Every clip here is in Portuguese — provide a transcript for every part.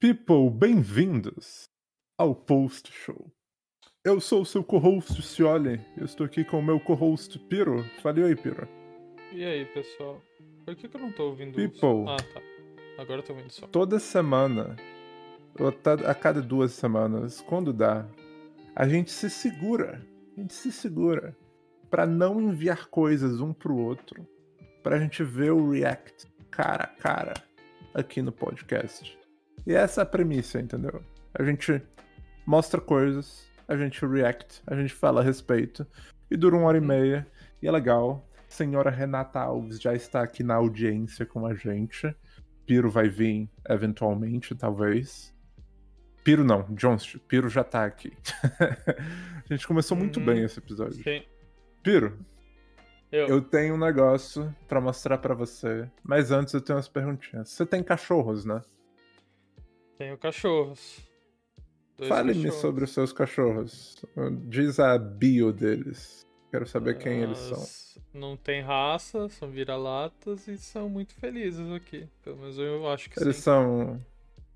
People, bem-vindos ao Post Show. Eu sou o seu co-host, Cioli. Eu estou aqui com o meu co-host, Piro. Fale oi, Piro. E aí, pessoal? Por que, que eu não tô ouvindo People. Ah, tá. Agora eu tô ouvindo só. Toda semana, ou tá- a cada duas semanas, quando dá, a gente se segura. A gente se segura pra não enviar coisas um pro outro, pra gente ver o react cara a cara aqui no podcast. E essa é a premissa, entendeu? A gente mostra coisas, a gente react, a gente fala a respeito, e dura uma hora e meia, e é legal. Senhora Renata Alves já está aqui na audiência com a gente. Piro vai vir eventualmente, talvez. Piro não, Johnst, Piro já tá aqui. a gente começou muito Uhum. bem esse episódio. Sim. Piro, Eu. eu tenho um negócio pra mostrar pra você, mas antes eu tenho umas perguntinhas. Você tem cachorros, né? Tenho cachorros. Fale-me sobre os seus cachorros. Diz a bio deles. Quero saber quem eles são. Não tem raça, são vira-latas e são muito felizes aqui. Pelo menos eu acho que Eles sim. são.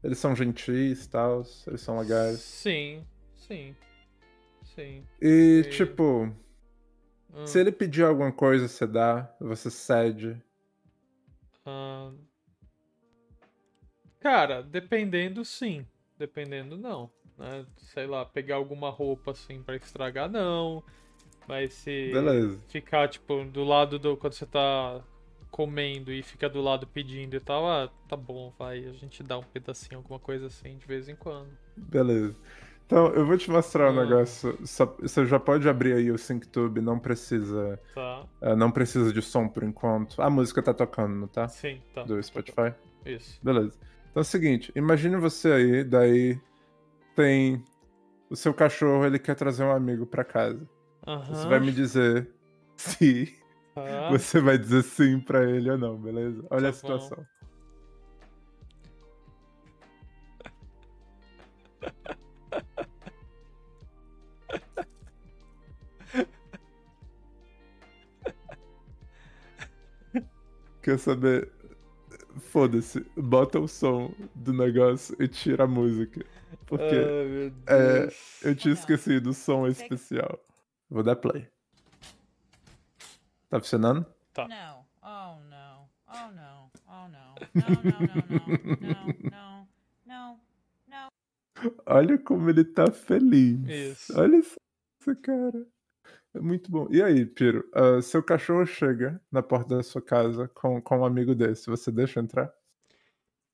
Eles são gentis, tal, eles são legais. Sim, sim. Sim. E, E- tipo, Ah, se ele pedir alguma coisa, você dá, você cede. ah, Cara, dependendo sim. Dependendo não. Né? Sei lá, pegar alguma roupa assim pra estragar, não. Mas se Beleza. ficar, tipo, do lado do. Quando você tá comendo e fica do lado pedindo e tal, ah, tá bom, vai. A gente dá um pedacinho, alguma coisa assim, de vez em quando. Beleza. Então, eu vou te mostrar um Ah. negócio. Só- você já pode abrir aí o SyncTube, não precisa. Tá? eh, não precisa de som por enquanto. A música tá tocando, não tá? Sim, tá. Do Spotify. Isso. Beleza. Então é o seguinte, imagine você aí, daí tem o seu cachorro, ele quer trazer um amigo pra casa. Você vai me dizer se tá. você vai dizer sim pra ele ou não, beleza? Olha Tá a situação. Quer saber? Foda-se, bota o som do negócio e tira a música. Porque Ai, meu é, Deus. eu tinha esquecido, o som é especial. Vou dar play. Tá funcionando? No. Oh no. Oh no. Oh. No, no, no, no. No, no. No. No. Olha como ele tá feliz. Isso. Olha esse cara. É muito bom. E aí, Piro? ah, seu cachorro chega na porta da sua casa com, com um amigo desse. Você deixa entrar?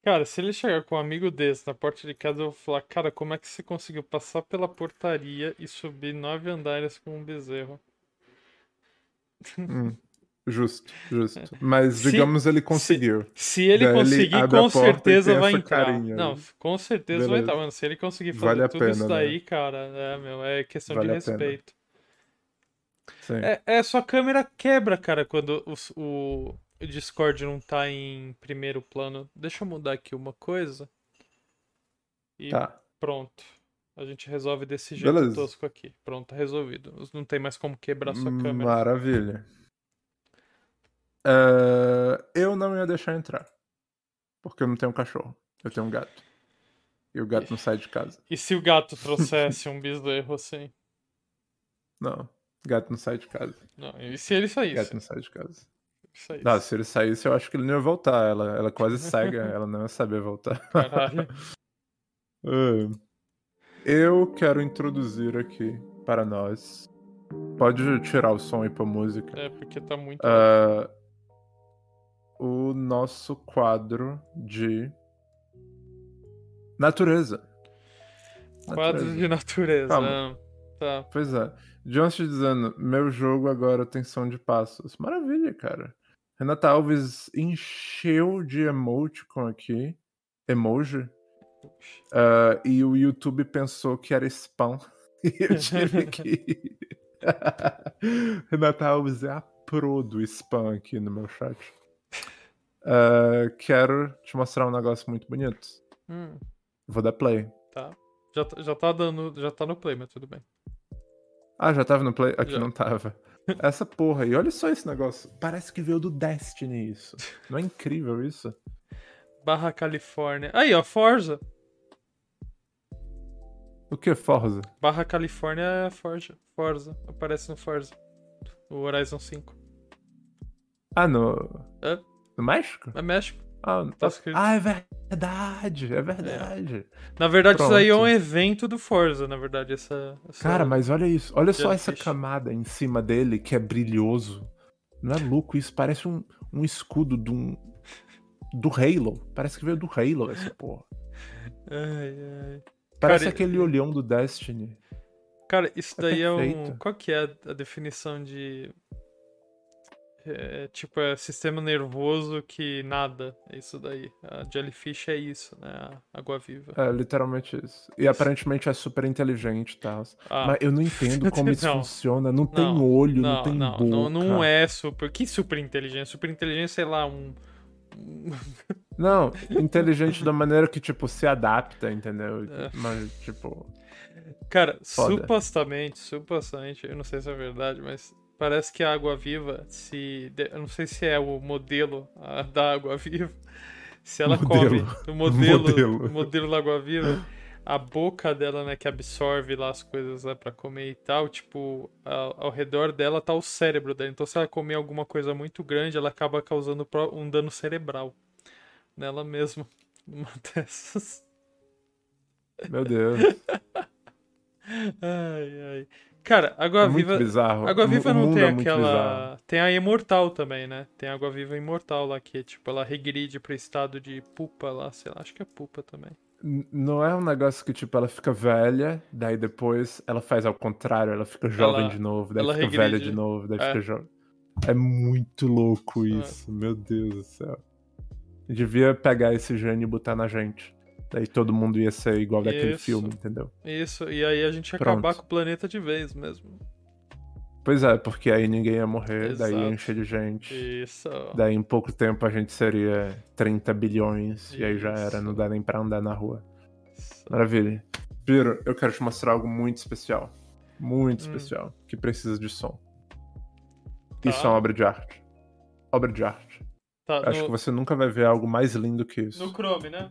Cara, se ele chegar com um amigo desse na porta de casa, eu vou falar, cara, como é que você conseguiu passar pela portaria e subir nove andares com um bezerro? Hum, justo, justo. Mas Se- digamos ele conseguiu. Se ele Daí ele conseguir, abre a com certeza vai entrar. carinha Não, com certeza vai Beleza. entrar, mano. Se ele conseguir fazer Vale tudo pena, isso né? daí, cara, é, meu, é questão Vale de a pena. É, é, sua câmera quebra, cara, quando o, o Discord não tá em primeiro plano. Deixa eu mudar aqui uma coisa. E Tá. pronto. A gente resolve desse jeito Beleza. tosco aqui. Pronto, tá resolvido. Não tem mais como quebrar sua câmera. Maravilha. É, eu não ia deixar entrar. Porque eu não tenho um cachorro. Eu tenho um gato. E o gato não sai de casa. E se o gato trouxesse um bezerro assim? Não. Gato não sai de casa. Não, e se ele saísse? Gato não sai de casa. saísse? Não, se ele saísse, eu acho que ele não ia voltar. Ela, ela é quase cega, ela não ia saber voltar. Caralho. Ah, eu quero introduzir aqui para nós. Pode tirar o som e pôr música. É, porque tá muito. Ah, o nosso quadro de natureza. Natureza. de natureza. Calma. Tá. Pois é. Johnson dizendo, meu jogo agora tem som de passos. Maravilha, cara. Renata Alves encheu de emoticon aqui. Emoji. Ah, e o YouTube pensou que era spam. E eu tive que. Renata Alves é a pro do spam aqui no meu chat. Ah, quero te mostrar um negócio muito bonito. Hum, Vou dar play. tá. Já, tá- já tá dando. Já tá no play, mas tudo bem. Ah, já tava no play? Aqui Já. não tava. Essa porra. E olha só esse negócio. Parece que veio do Destiny isso. Não é incrível isso? Barra Califórnia. Aí, ó, Forza. O que, Forza? Barra Califórnia é Forza. Forza. Aparece no Forza. O Horizon 5. Ah, no. É. No México? É México. Ah, Tá escrito. ah, é verdade. É verdade. Na verdade, isso aí é um Pronto. evento do Forza, na verdade. Essa, essa- Cara, mas olha isso. Olha só essa Jellyfish. camada em cima dele que é brilhoso. Não é louco isso? Parece um, um escudo de um. Do Halo. Parece que veio do Halo essa porra. Ai, ai. Parece Cara, aquele olhão do Destiny. Cara, isso É daí é um. perfeito. Qual que é a definição de. É, tipo, é sistema nervoso que nada. É isso daí. A jellyfish é isso, né? A água viva. É, literalmente isso. E aparentemente é super inteligente e tal. Ah, Mas eu não entendo como isso Não. funciona. Não tem Não, olho, não, não, tem não, boca. não, não é super. Que super inteligente? Super inteligente, sei lá, um. Não, inteligente da maneira que, tipo, se adapta, entendeu? É. Mas, tipo. Cara, Foda. supostamente, supostamente, eu não sei se é verdade, mas parece que a água viva, se. Eu não sei se é o modelo ah, da água viva. Se ela Modelo. come o modelo, Modelo. o modelo da água viva, a boca dela, né, que absorve lá as coisas né, pra comer e tal, tipo, ao, ao redor dela tá o cérebro dela. Então, se ela comer alguma coisa muito grande, ela acaba causando um dano cerebral nela mesma. Uma dessas. Meu Deus. Ai, ai. Cara, Água É muito Viva. bizarro. Água Viva o não tem é muito bizarro. aquela. Tem a Imortal também, né? Tem a Água Viva Imortal lá, que tipo, ela regride pro estado de pupa lá, sei lá, acho que é pupa também. Não é um negócio que, tipo, ela fica velha, daí depois ela faz ao contrário, ela fica jovem Ela- de novo, daí ela fica velha regride. de novo, daí É. fica jovem. É muito louco isso, meu Deus do céu. Devia pegar esse gene e botar na gente. Daí todo mundo ia ser igual daquele Isso. filme, entendeu? Isso, e aí a gente ia Pronto. acabar com o planeta de vez mesmo. Pois é, porque aí ninguém ia morrer, daí ia Exato. encher de gente. Isso. Daí em pouco tempo a gente seria 30 bilhões, e aí já era, não Isso. dá nem pra andar na rua. Maravilha. Piro, eu quero te mostrar algo muito especial. Muito Hum. especial. Que precisa de som. Tá. Isso é uma obra de arte. Obra de arte. Tá, Acho no, que você nunca vai ver algo mais lindo que isso. no Chrome, né?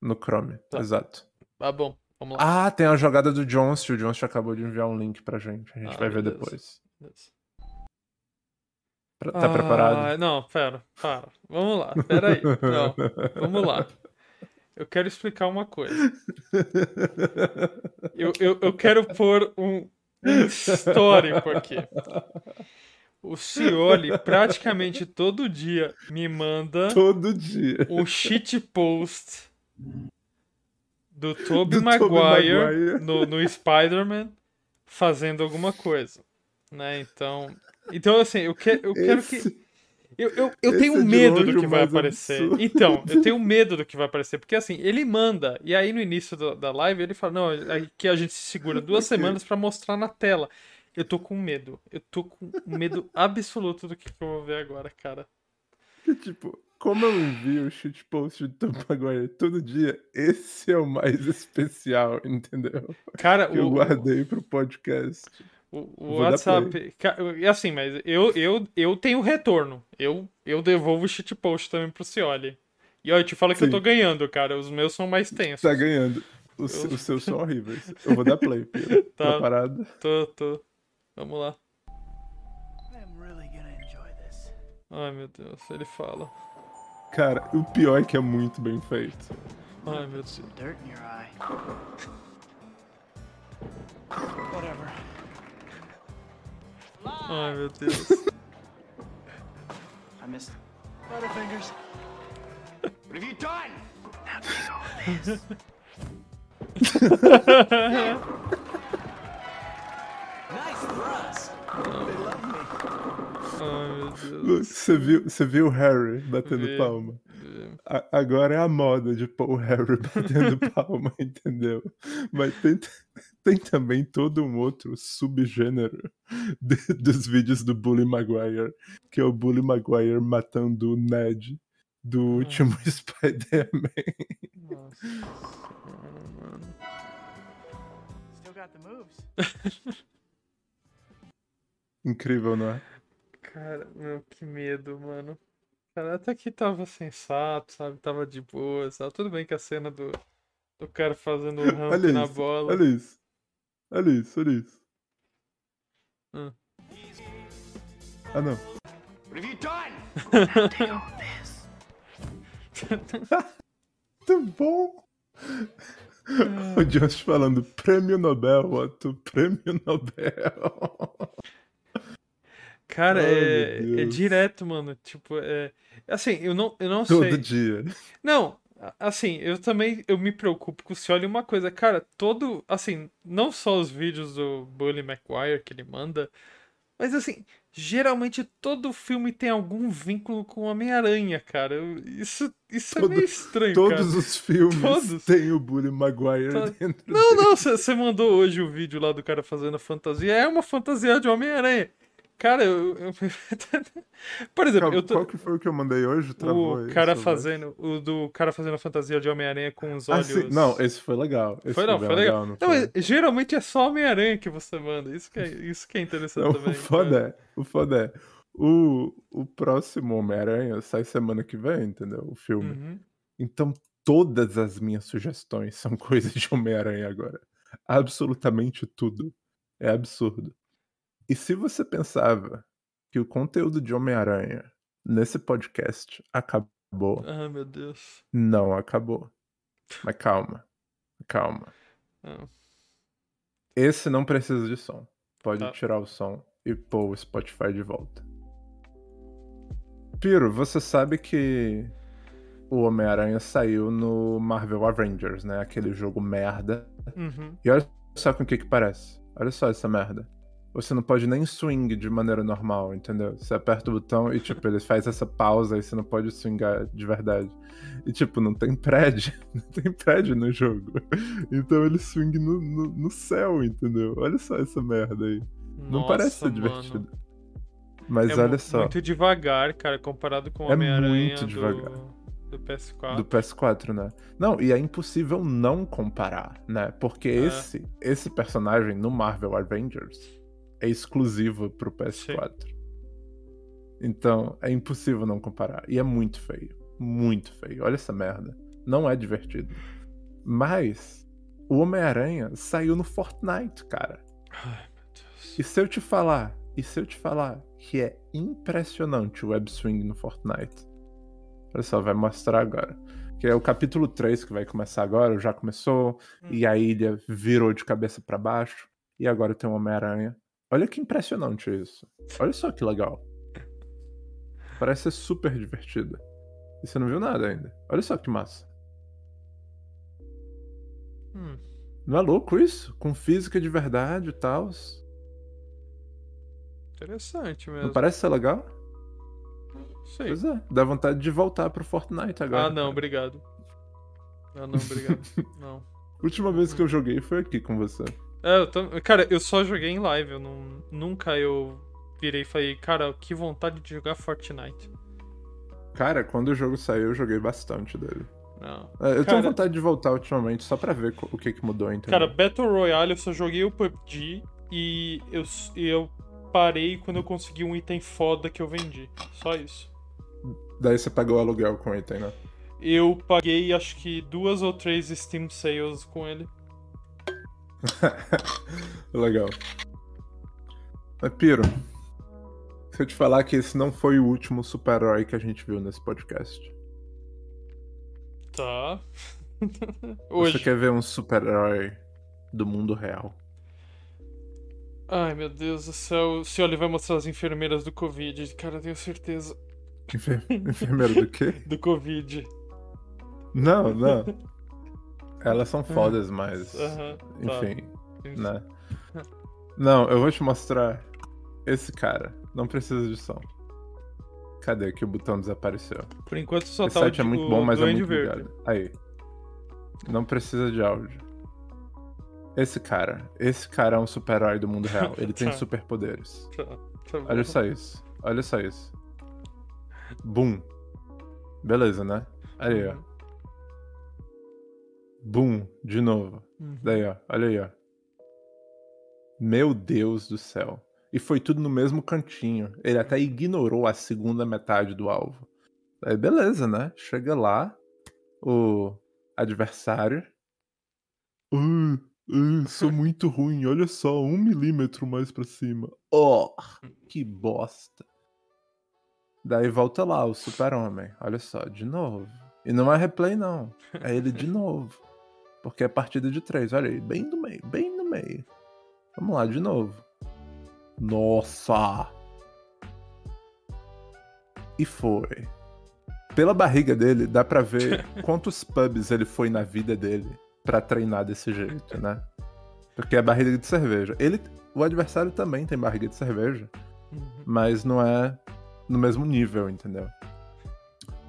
No Chrome. Tá. Exato. Ah, bom, vamos lá. Ah, tem a jogada do Johnson. O Johnson acabou de enviar um link pra gente. A gente Ah, vai ver beleza. depois. Beleza. Pra- Tá Ah, preparado? Não, pera, para. Vamos lá, pera aí. Não, vamos lá. Eu quero explicar uma coisa. Eu, eu, eu quero pôr um, um histórico aqui. O Cioli praticamente todo dia me manda Todo dia. um shit post do Tobey Do Maguire, Maguire. no, no Spider-Man fazendo alguma coisa, né? Então, então assim, eu, que, eu quero que Esse- eu, eu, eu Esse tenho é medo do que vai aparecer. absurdo. Então, eu tenho medo do que vai aparecer. Porque assim, ele manda, e aí no início do- da live ele fala: Não, aqui a gente se segura duas semanas pra mostrar na tela. Eu tô com medo. Eu tô com medo absoluto do que, que eu vou ver agora, cara. Que, tipo, como eu envio o shitpost do Tom Maguire todo dia, esse é o mais especial, entendeu? Cara, Que eu o, guardei pro podcast. o, o WhatsApp. É assim, mas eu, eu, eu tenho retorno. Eu, eu devolvo o shitpost também pro Cioli. E ó, eu te falo que eu Sim. tô ganhando, cara. Os meus são mais tensos. Tá ganhando. Os, Eu- os seus são horríveis. Eu vou dar play, Piro. Tá. Preparado? Tô, tô. Vamos lá. I'm really gonna enjoy this. Ai, meu Deus, ele fala. Cara, o pior é que é muito bem feito. Ai, meu Deus. Dirt in your eye. Whatever. Ai, meu Deus. I missed Butterfingers. What have you done? Now take all this. nice thrust. They love me. Ai. Você viu, você viu o Harry batendo Vi. palma? A- agora é a moda de pôr o Harry batendo palma, entendeu? Mas tem, tem também todo um outro subgênero de- dos vídeos do Bully Maguire, que é o Bully Maguire matando o Ned do último Spider-Man. Nossa senhora, mano. Still got the moves. Incrível, não é? Cara, meu, que medo, mano. Cara, até que tava sensato, sabe? Tava de boa, sabe? Tudo bem que a cena do, do cara fazendo o ramp Olha na isso, bola. olha isso. Olha isso, olha isso. Hum. Ah, não. What have you done? Muito bom. O Josh falando prêmio Nobel, Otto, prêmio Nobel. Cara, Ai, é, é direto, mano. Tipo, é. Assim, eu não, eu não Todo sei. dia. Não, assim, eu também eu me preocupo com se olha uma coisa, cara, todo, assim, não só os vídeos do Bully Maguire que ele manda, mas assim, geralmente todo filme tem algum vínculo com o Homem-Aranha, cara. Isso, isso é Todo- meio estranho, Todos cara. os filmes Todos. têm o Bully Maguire To- dentro. Não, não, você mandou hoje o vídeo lá do cara fazendo a fantasia. É uma fantasia de Homem-Aranha. Cara, eu. eu- Por exemplo, eu tô. Qual que foi o que eu mandei hoje? Travou O cara fazendo. O do cara fazendo a fantasia de Homem-Aranha com os Ah, olhos. sim. Não, esse foi legal. Esse Foi não, bem foi legal. não Não, foi? geralmente é só Homem-Aranha que você manda. Isso que é, isso que é interessante Não, também. o foda cara. é, o foda é, o, o próximo Homem-Aranha sai semana que vem, entendeu? O filme. Uhum. Então todas as minhas sugestões são coisas de Homem-Aranha agora. Absolutamente tudo. É absurdo. E se você pensava que o conteúdo de Homem-Aranha nesse podcast acabou, Ah, meu Deus. não acabou. Mas calma, calma. Ah, Esse não precisa de som. Pode Tá. tirar o som e pôr o Spotify de volta. Piro, você sabe que o Homem-Aranha saiu no Marvel Avengers, né? Aquele jogo merda. Uhum. E olha só com o que que parece. Olha só essa merda. Você não pode nem swing de maneira normal, entendeu? Você aperta o botão e, tipo, ele faz essa pausa e você não pode swingar de verdade. E, tipo, não tem prédio. Não tem prédio no jogo. Então ele swing no, no, no céu, entendeu? Olha só essa merda aí. Não parece ser Nossa, mano. divertido. Mas É olha só, muito devagar, cara, comparado com o É Homem-Aranha muito do, devagar. do PS4. do PS4, né? Não, e é impossível não comparar, né? Porque É. esse, esse personagem no Marvel Avengers é exclusivo pro PS4. Então, é impossível não comparar. E é muito feio. Muito feio. Olha essa merda. Não é divertido. Mas o Homem-Aranha saiu no Fortnite, cara. Ai, meu Deus. E se eu te falar, e se eu te falar que é impressionante o web swing no Fortnite? Olha só, vai mostrar agora. Que é o capítulo 3 que vai começar agora, já começou, e a ilha virou de cabeça pra baixo, e agora tem um Homem-Aranha. Olha que impressionante isso. Olha só que legal. Parece ser super divertido. E você não viu nada ainda. Olha só que massa. Hum, Não é louco isso? Com física de verdade e tal. interessante mesmo. Não parece ser legal? Sei. Pois é, dá vontade de voltar pro Fortnite agora. Ah, não, cara. obrigado. Ah, não, obrigado. não. Última vez que eu joguei foi aqui com você. É, eu tam- Cara, eu só joguei em live. Eu não... Nunca eu virei e falei, cara, que vontade de jogar Fortnite. Cara, quando o jogo saiu, eu joguei bastante dele. Não. É, Eu Cara- tenho vontade de voltar ultimamente só pra ver o que que mudou, entendeu? Cara, Battle Royale eu só joguei o PUBG e eu, e eu parei quando eu consegui um item foda que eu vendi. Só isso. Daí você pagou o aluguel com o item, né? Eu paguei acho que duas ou três Steam Sales com ele. Legal. Mas, Piro, se eu te falar que esse não foi o último super-herói que a gente viu nesse podcast. Tá. Você Hoje. quer ver um super-herói do mundo real? Ai, meu Deus do céu. O senhor vai mostrar as enfermeiras do Covid. Cara, eu tenho certeza. Enfer- Enfermeiro do quê? Do Covid. Não, não. Elas são fodas, mas. Tá. Enfim, né? Não, eu vou te mostrar esse cara. Não precisa de som. Cadê que o botão desapareceu? Por enquanto só Esse tá o, site é de- muito o bom, mas é muito Verde. ligado. Aí. Não precisa de áudio. Esse cara. Esse cara é um super-herói do mundo real. Ele tem Tá. superpoderes. Tá, tá. Olha só isso. Olha só isso. Boom. Beleza, né? Aí, ó. Boom. De novo. Uhum. Daí, ó. Olha aí, ó. Meu Deus do céu. E foi tudo no mesmo cantinho. Ele até ignorou a segunda metade do alvo. Aí beleza, né? Chega lá, o adversário. "Ai, ai, sou muito ruim, olha só, um milímetro mais pra cima. Oh, que bosta. Daí volta lá o super-homem, olha só, de novo. E não é replay não, é ele de novo. Porque é partida de três, olha aí, bem no meio, bem no meio. Vamos lá, de novo. Nossa! E foi. Pela barriga dele, dá pra ver quantos pubs ele foi na vida dele pra treinar desse jeito, né? Porque é barriga de cerveja. Ele, o adversário também tem barriga de cerveja, mas não é no mesmo nível, entendeu?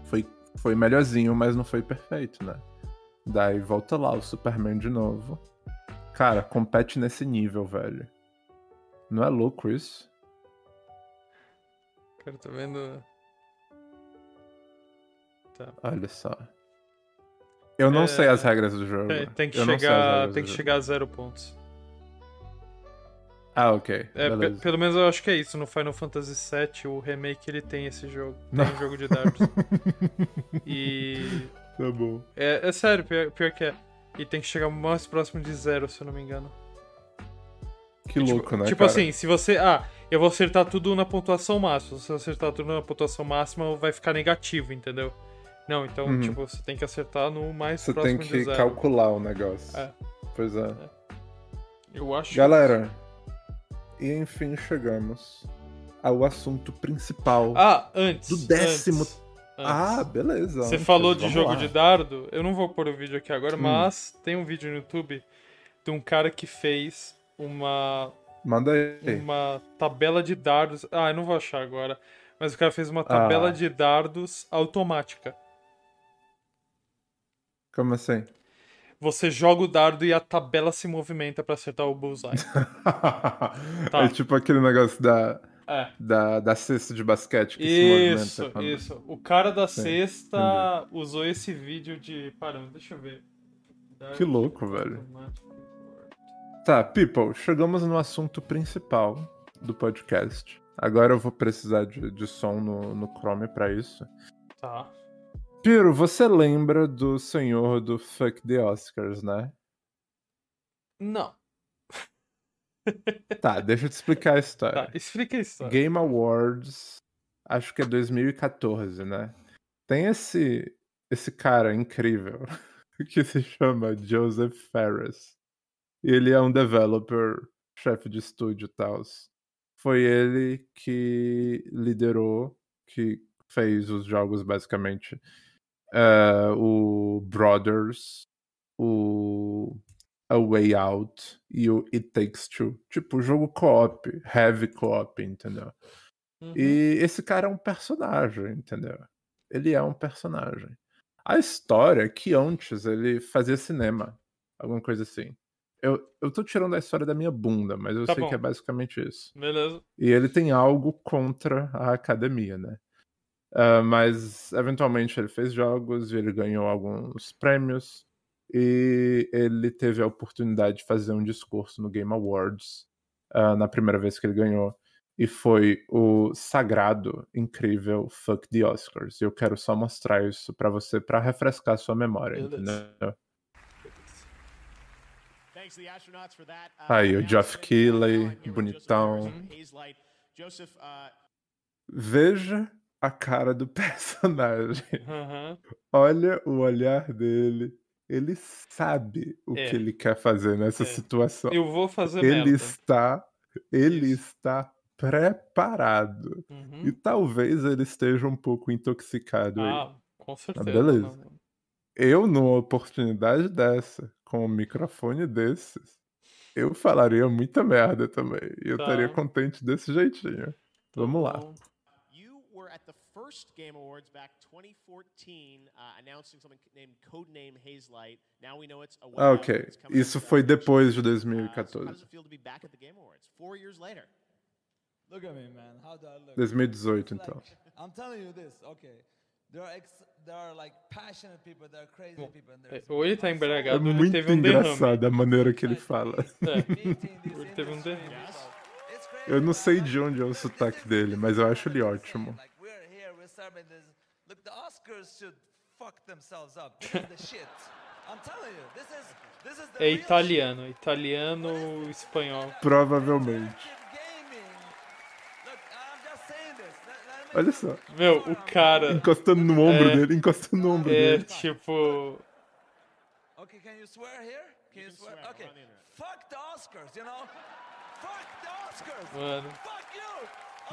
Foi, foi melhorzinho, mas não foi perfeito, né? Daí volta lá o Superman de novo. Cara, compete nesse nível, velho. Não é louco isso? Cara, tô vendo. Tá. Olha só. Eu não É, sei as regras do jogo. Tem, tem que Eu chegar. Tem que jogo. chegar a zero pontos. Ah, ok. É, pelo menos eu acho que é isso. No Final Fantasy VII, o remake ele tem esse jogo. Tem Não. um jogo de dardos. e. Tá bom. É, é sério, pior, pior que é. E tem que chegar mais próximo de zero, se eu não me engano. Que Tipo- louco, né? Tipo cara? assim, se você. Ah, eu vou acertar tudo na pontuação máxima. Se eu acertar tudo na pontuação máxima, vai ficar negativo, entendeu? Não, então, Uhum. tipo, você tem que acertar no mais Você próximo tem de que zero. calcular o negócio. É. Pois é. Eu acho. Galera, e enfim chegamos ao assunto principal Ah, antes. do décimo. antes, Ah, antes. beleza. Você antes, falou de vamos jogo lá. de dardo. Eu não vou pôr o vídeo aqui agora, Hum. mas tem um vídeo no YouTube de um cara que fez uma, Manda aí. uma tabela de dardos. Ah, eu não vou achar agora. Mas o cara fez uma tabela Ah. de dardos automática. Como assim? Você joga o dardo e a tabela se movimenta pra acertar o bullseye. Tá. É tipo aquele negócio da, É. da, da cesta de basquete que se Isso, movimenta. quando- isso. O cara da Sim, sexta usou esse vídeo de. Parando, deixa eu ver. Que louco, velho. Tá, people, chegamos no assunto principal do podcast. Agora eu vou precisar de, de som no, no Chrome pra isso. Tá. Piro, você lembra do senhor do Fuck the Oscars, né? Não. Tá, deixa eu te explicar a história. Tá, explica a história. Game Awards, acho que é 2014, né? Tem esse esse cara incrível que se chama Joseph Ferris. Ele é um developer, chefe de estúdio e tal. Foi ele que liderou, que fez os jogos basicamente. eh, o Brothers, o A Way Out e o It Takes Two. Tipo, jogo co-op, heavy co-op, entendeu? Uhum. E esse cara é um personagem, entendeu? Ele é um personagem. A história é que antes ele fazia cinema, alguma coisa assim. Eu, eu tô tirando a história da minha bunda, mas eu Tá sei bom. que é basicamente isso. Beleza. E ele tem algo contra a academia, né? Ah, mas eventualmente ele fez jogos e ele ganhou alguns prêmios. E ele teve a oportunidade de fazer um discurso no Game Awards ah, na primeira vez que ele ganhou. E foi o sagrado, incrível Fuck the Oscars. E eu quero só mostrar isso pra você, pra refrescar sua memória, entendeu? Uh, Aí, o. Geoff Keighley, bonitão. Uh, Veja a cara do personagem. Olha o olhar dele. Ele sabe o É. que ele quer fazer nessa É. situação. Eu vou fazer Ele merda. está, ele Isso. está preparado. Uhum. E talvez ele esteja um pouco intoxicado aí. Ah, com certeza. beleza. não. Eu, numa oportunidade dessa, com um microfone desses, eu falaria muita merda também. E eu Tá. estaria contente desse jeitinho. Vamos lá. Então, you were at the first Game Awards back 2014, uh, announcing something named Codename Haze Light. Now we know it's a Ah, ok. Isso out, foi depois de Uh, so how 2014. does it feel to be back at the Game Awards four years later? Look at me, man. How do I look? 2018, It's então. like- I'm telling you this, okay. There are, ex- there are like passionate people, there are crazy people. And é, there's ou ele tá É embriagado ou ele muito teve um derrame. engraçado a maneira que ele fala. É. Ele teve um derrame. Eu não sei de onde é o sotaque dele, mas eu acho ele ótimo. Serving this. Look, the Oscars should fuck themselves up. This is the shit. I'm telling you, this is this is the É italiano, italiano, espanhol. Provavelmente. Olha só. Meu, o cara Encostando no ombro É. dele, encostando no ombro é dele. tipo. Okay, can you swear here? Can you, can swear? Okay. Fuck the Oscars, you know? Fuck the Oscars. Mano, Fuck you.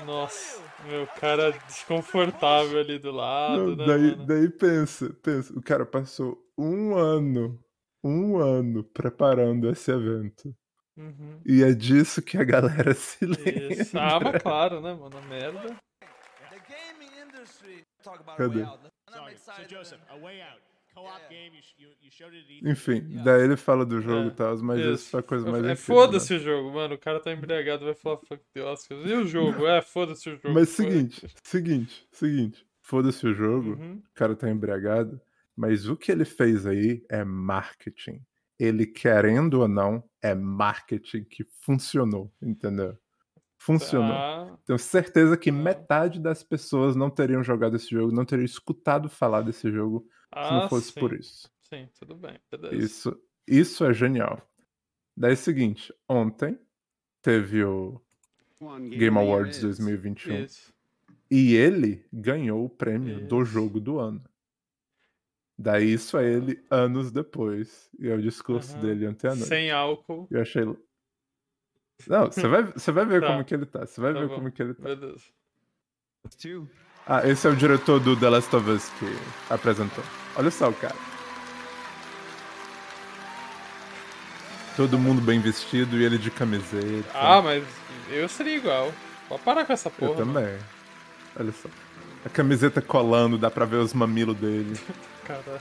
Nossa, meu cara desconfortável ali do lado, Não, né, daí, mano? daí pensa, pensa, o cara passou um ano, um ano preparando esse evento. Uhum. E é disso que a galera se lembra. Isso. Ah, mas claro, né, mano? Merda. The gaming industry. Talk about Cadê? Sorry. So. Joseph, a way out. Co-op Yeah, yeah. game. You, sh- you, you showed it at E3. Enfim, daí ele fala do jogo É, e tal, mas Isso. isso foi a coisa mais É, foda-se né? o jogo, mano. O cara tá embriagado, vai falar fuck the Oscars. E o jogo? É, foda-se o jogo. Mas foi. seguinte, seguinte, seguinte. Foda-se o jogo, Uhum. o cara tá embriagado, mas o que ele fez aí é marketing. Ele, querendo ou não, é marketing que funcionou, entendeu? Funcionou. Ah, Tenho certeza que Ah. metade das pessoas não teriam jogado esse jogo, não teriam escutado falar desse jogo se ah, não fosse sim. por isso. Sim, tudo bem. Beleza. Isso, isso é genial. Daí é o seguinte, ontem teve o Game Awards 2021 Isso. e ele ganhou o prêmio do Isso. jogo do ano. Daí isso é ele anos depois. E é o discurso Aham. dele ontem à noite. Sem álcool. Eu achei. Não, você vai, você vai ver Tá. como que ele tá. Você vai Tá ver bom. como que ele tá. Beleza. Ah, esse é o diretor do The Last of Us que apresentou. Olha só o cara. Todo mundo bem vestido e ele de camiseta. Ah, mas eu seria igual. Pode parar com essa porra. Eu mano. também. Olha só. A camiseta colando, dá pra ver os mamilos dele. Caralho.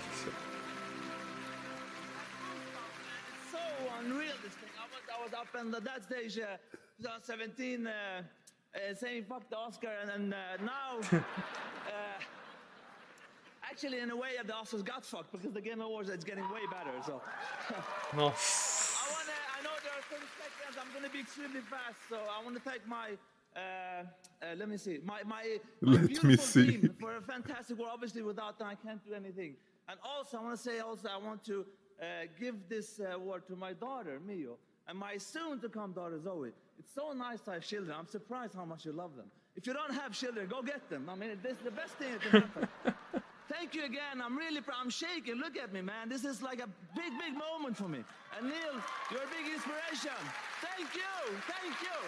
Was, I was up in the, that stage, uh, 2017, uh, uh, saying fuck the Oscar, and, and uh, now, uh, actually, in a way, the Oscars got fucked because the Game Awards is getting way better. So Nossa. I wanna, I know there are 30 seconds. I'm gonna be extremely fast. So I want to thank my. Uh, uh, let me see. My my, my Let me beautiful see. team for a fantastic work. Obviously, without them, I can't do anything. And also, I want to say also, I want to uh, give this award to my daughter, Mio, and my soon-to-come daughter, Zoe. It's so nice to have children. I'm surprised how much you love them. If you don't have children, go get them. I mean, this is the best thing that can happen. Thank you again. I'm really proud. I'm shaking. Look at me, man. This is like a big, big moment for me. And Neil, you're a big inspiration. Thank you. Thank you.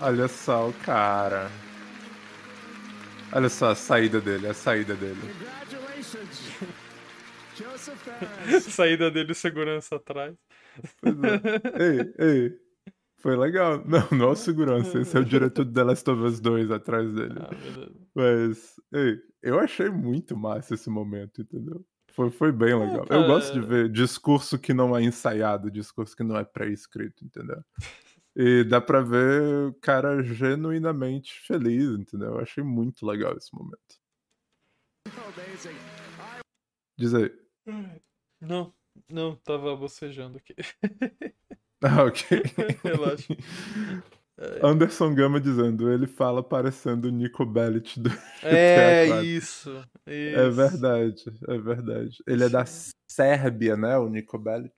Olha só o cara. Olha só a saída dele, a saída dele. Congratulations, Joseph Ferris. Saída dele segurança atrás. Pois é. ei, ei. Foi legal. Não, não é o segurança. Esse é o diretor do The Last of Us 2 atrás dele. Ah. Mas, ei, eu achei muito massa esse momento, entendeu? Foi, foi bem legal. Eu cara, gosto de ver discurso que não é ensaiado, discurso que não é pré-escrito, entendeu? E dá pra ver o cara genuinamente feliz, entendeu? Eu achei muito legal esse momento. Diz aí. Não, não, tava bocejando aqui. Ah, ok. Relaxa. Anderson Gama dizendo, ele fala parecendo o Nico Bellic do É 4. isso, isso. É verdade, é verdade. Ele é da Sérvia, né, o Nico Bellic?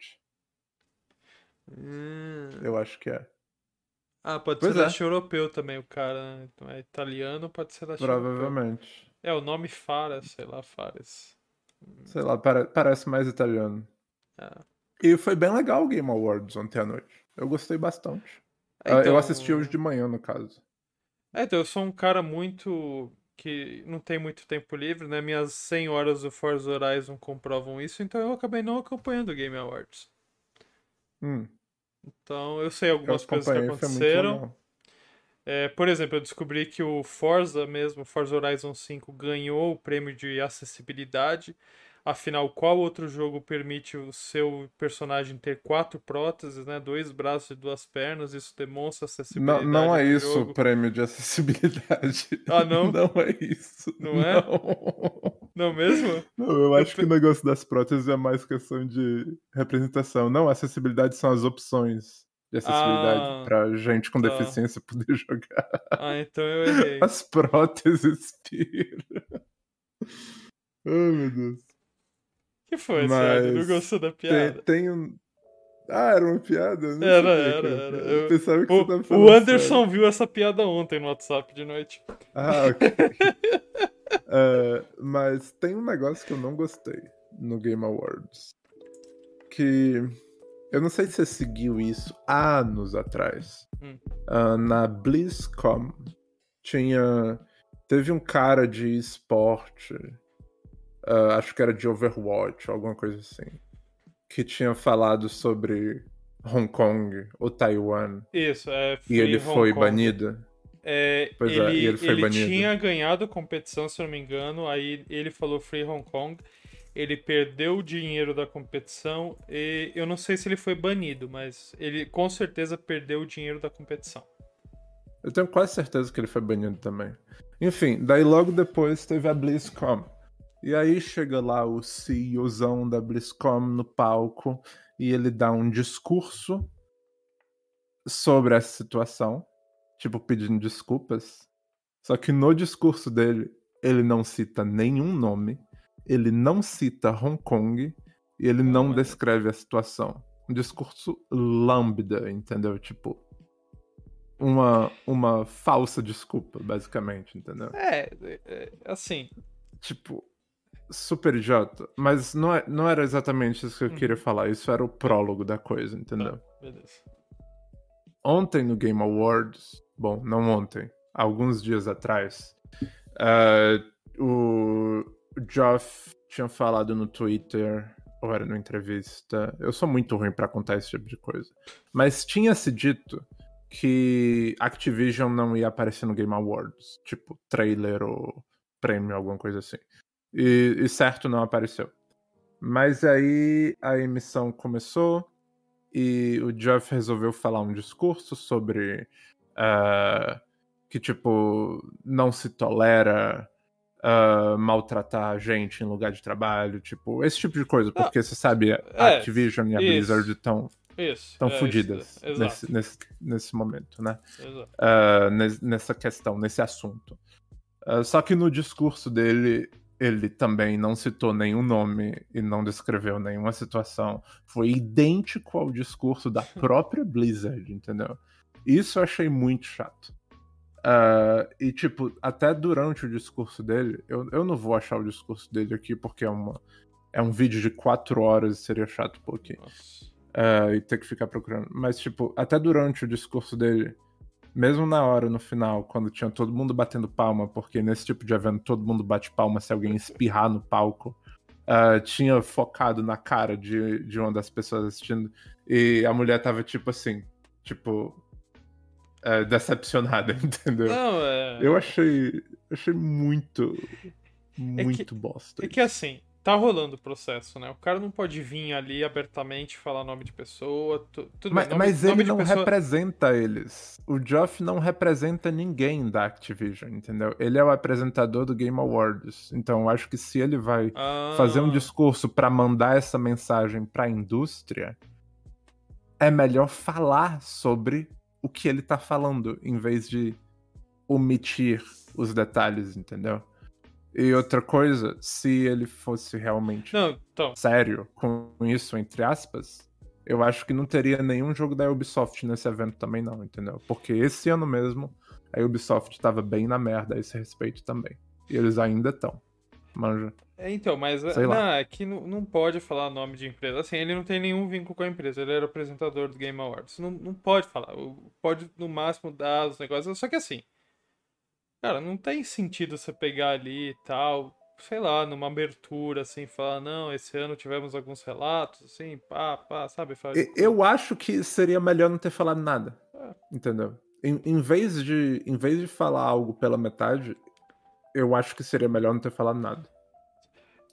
Hum. Eu acho que é. Ah, pode Pois ser é. leste europeu também, o cara. né? Então é italiano, pode ser leste europeu. Provavelmente. É, o nome Fares, sei lá, Fares. Sei lá, pare- parece mais italiano. É. E foi bem legal o Game Awards ontem à noite. Eu gostei bastante. É, então- Eu assisti hoje de manhã, no caso. É, então eu sou um cara muito. que não tem muito tempo livre, né? Minhas 100 horas do Forza Horizon comprovam isso, então eu acabei não acompanhando o Game Awards. Hum, Então eu sei eu algumas coisas que aconteceram. É, por exemplo, eu descobri que o Forza mesmo, Forza Horizon 5, ganhou o prêmio de acessibilidade. Afinal, qual outro jogo permite o seu personagem ter quatro próteses, né? Dois braços e duas pernas? Isso demonstra Não, acessibilidade. não é no isso o jogo. prêmio de acessibilidade. Ah, não? Não é isso. Não é? Não. Não mesmo? Não, eu acho que o negócio das próteses é mais questão de representação. Não, acessibilidade são as opções de acessibilidade Ah, pra gente com tá. deficiência poder jogar. Ah, então eu errei. As próteses, pira. Ai, meu Deus. que foi, Mas Sérgio? Não gostou da Tem, piada? tem um. Ah, era uma piada? Não Era, era, era. Eu- Eu pensava que O, você tava o falando Anderson sério. viu essa piada ontem no WhatsApp de noite. Ah, ok. É, mas tem um negócio que eu não gostei no Game Awards. Que eu não sei se você seguiu isso anos atrás. Hum. Ah, na BlizzCon tinha. Teve um cara de esporte. ah, acho que era de Overwatch, alguma coisa assim. Que tinha falado sobre Hong Kong ou Taiwan. Isso, é E Free ele Hong foi Kong. banido. É, Pois é, ele, e ele foi banido. tinha ganhado a competição, se eu não me engano, aí ele falou Free Hong Kong. Ele perdeu o dinheiro da competição e eu não sei se ele foi banido, mas ele com certeza perdeu o dinheiro da competição. Eu tenho quase certeza que ele foi banido também. Enfim, daí logo depois teve a BlizzCon. E aí chega lá o CEOzão da BlizzCon no palco e ele dá um discurso sobre essa situação, tipo pedindo desculpas. Só que no discurso dele, ele não cita nenhum nome, ele não cita Hong Kong e ele não descreve a situação. Um discurso lambda, entendeu? Tipo, uma, uma falsa desculpa, basicamente, entendeu? É, é, é, assim, Tipo, super idiota. Mas não, é, não era exatamente isso que eu Uhum. queria falar. Isso era o prólogo da coisa, entendeu? beleza. Ontem no Game Awards, bom, não ontem, alguns dias atrás, eh, o Geoff tinha falado no Twitter, ou era numa entrevista, eu sou muito ruim pra contar esse tipo de coisa, mas tinha se dito que Activision não ia aparecer no Game Awards, tipo trailer ou prêmio, alguma coisa assim. E, e certo, não apareceu. Mas aí a emissão começou e o Jeff resolveu falar um discurso sobre ah, que, tipo, não se tolera ah, maltratar a gente em lugar de trabalho, tipo, esse tipo de coisa, Ah, porque você sabe, a é, Activision e a. Blizzard estão Isso. tão é, fodidas nesse, nesse, nesse momento, né? ah, nes- nessa questão, nesse assunto. Ah, só que no discurso dele, ele também não citou nenhum nome e não descreveu nenhuma situação. Foi idêntico ao discurso da própria Blizzard, entendeu? Isso eu achei muito chato. Ah, e, tipo, até durante o discurso dele, eu, eu não vou achar o discurso dele aqui porque é, uma, é um vídeo de quatro horas e seria chato um pouquinho. É, e ter que ficar procurando. Mas, tipo, até durante o discurso dele, mesmo na hora, no final, quando tinha todo mundo batendo palma, porque nesse tipo de evento todo mundo bate palma se alguém espirrar no palco, é, tinha focado na cara de, de uma das pessoas assistindo, e a mulher tava, tipo assim, tipo, é, decepcionada, entendeu? Não, é. Eu achei, achei muito, muito bosta. É que assim, tá rolando o processo, né? O cara não pode vir ali abertamente falar nome de pessoa. tu- tudo Mas, bem, nome, mas ele não pessoa... representa eles. O Geoff não representa ninguém da Activision, entendeu? Ele é o apresentador do Game Awards. Então eu acho que se ele vai fazer um Ah, discurso pra mandar essa mensagem pra indústria, é melhor falar sobre o que ele tá falando, em vez de omitir os detalhes, entendeu? E outra coisa, se ele fosse realmente Não, então. sério com isso, entre aspas, eu acho que não teria nenhum jogo da Ubisoft nesse evento também, não, entendeu? Porque esse ano mesmo, a Ubisoft tava bem na merda a esse respeito também. E eles ainda estão. Manja. É, então, mas Sei não, lá. é que não, não pode falar nome de empresa. Assim, ele não tem nenhum vínculo com a empresa, ele era apresentador do Game Awards. Não, não pode falar. Pode, no máximo, dar os negócios. Só que assim, cara, não tem sentido você pegar ali e tal, sei lá, numa abertura, assim, falar, não, esse ano tivemos alguns relatos, assim, pá, pá, sabe? Fala, E- Eu acho que seria melhor não ter falado nada. Entendeu? Em, em vez de, em vez de falar algo pela metade, eu acho que seria melhor não ter falado nada.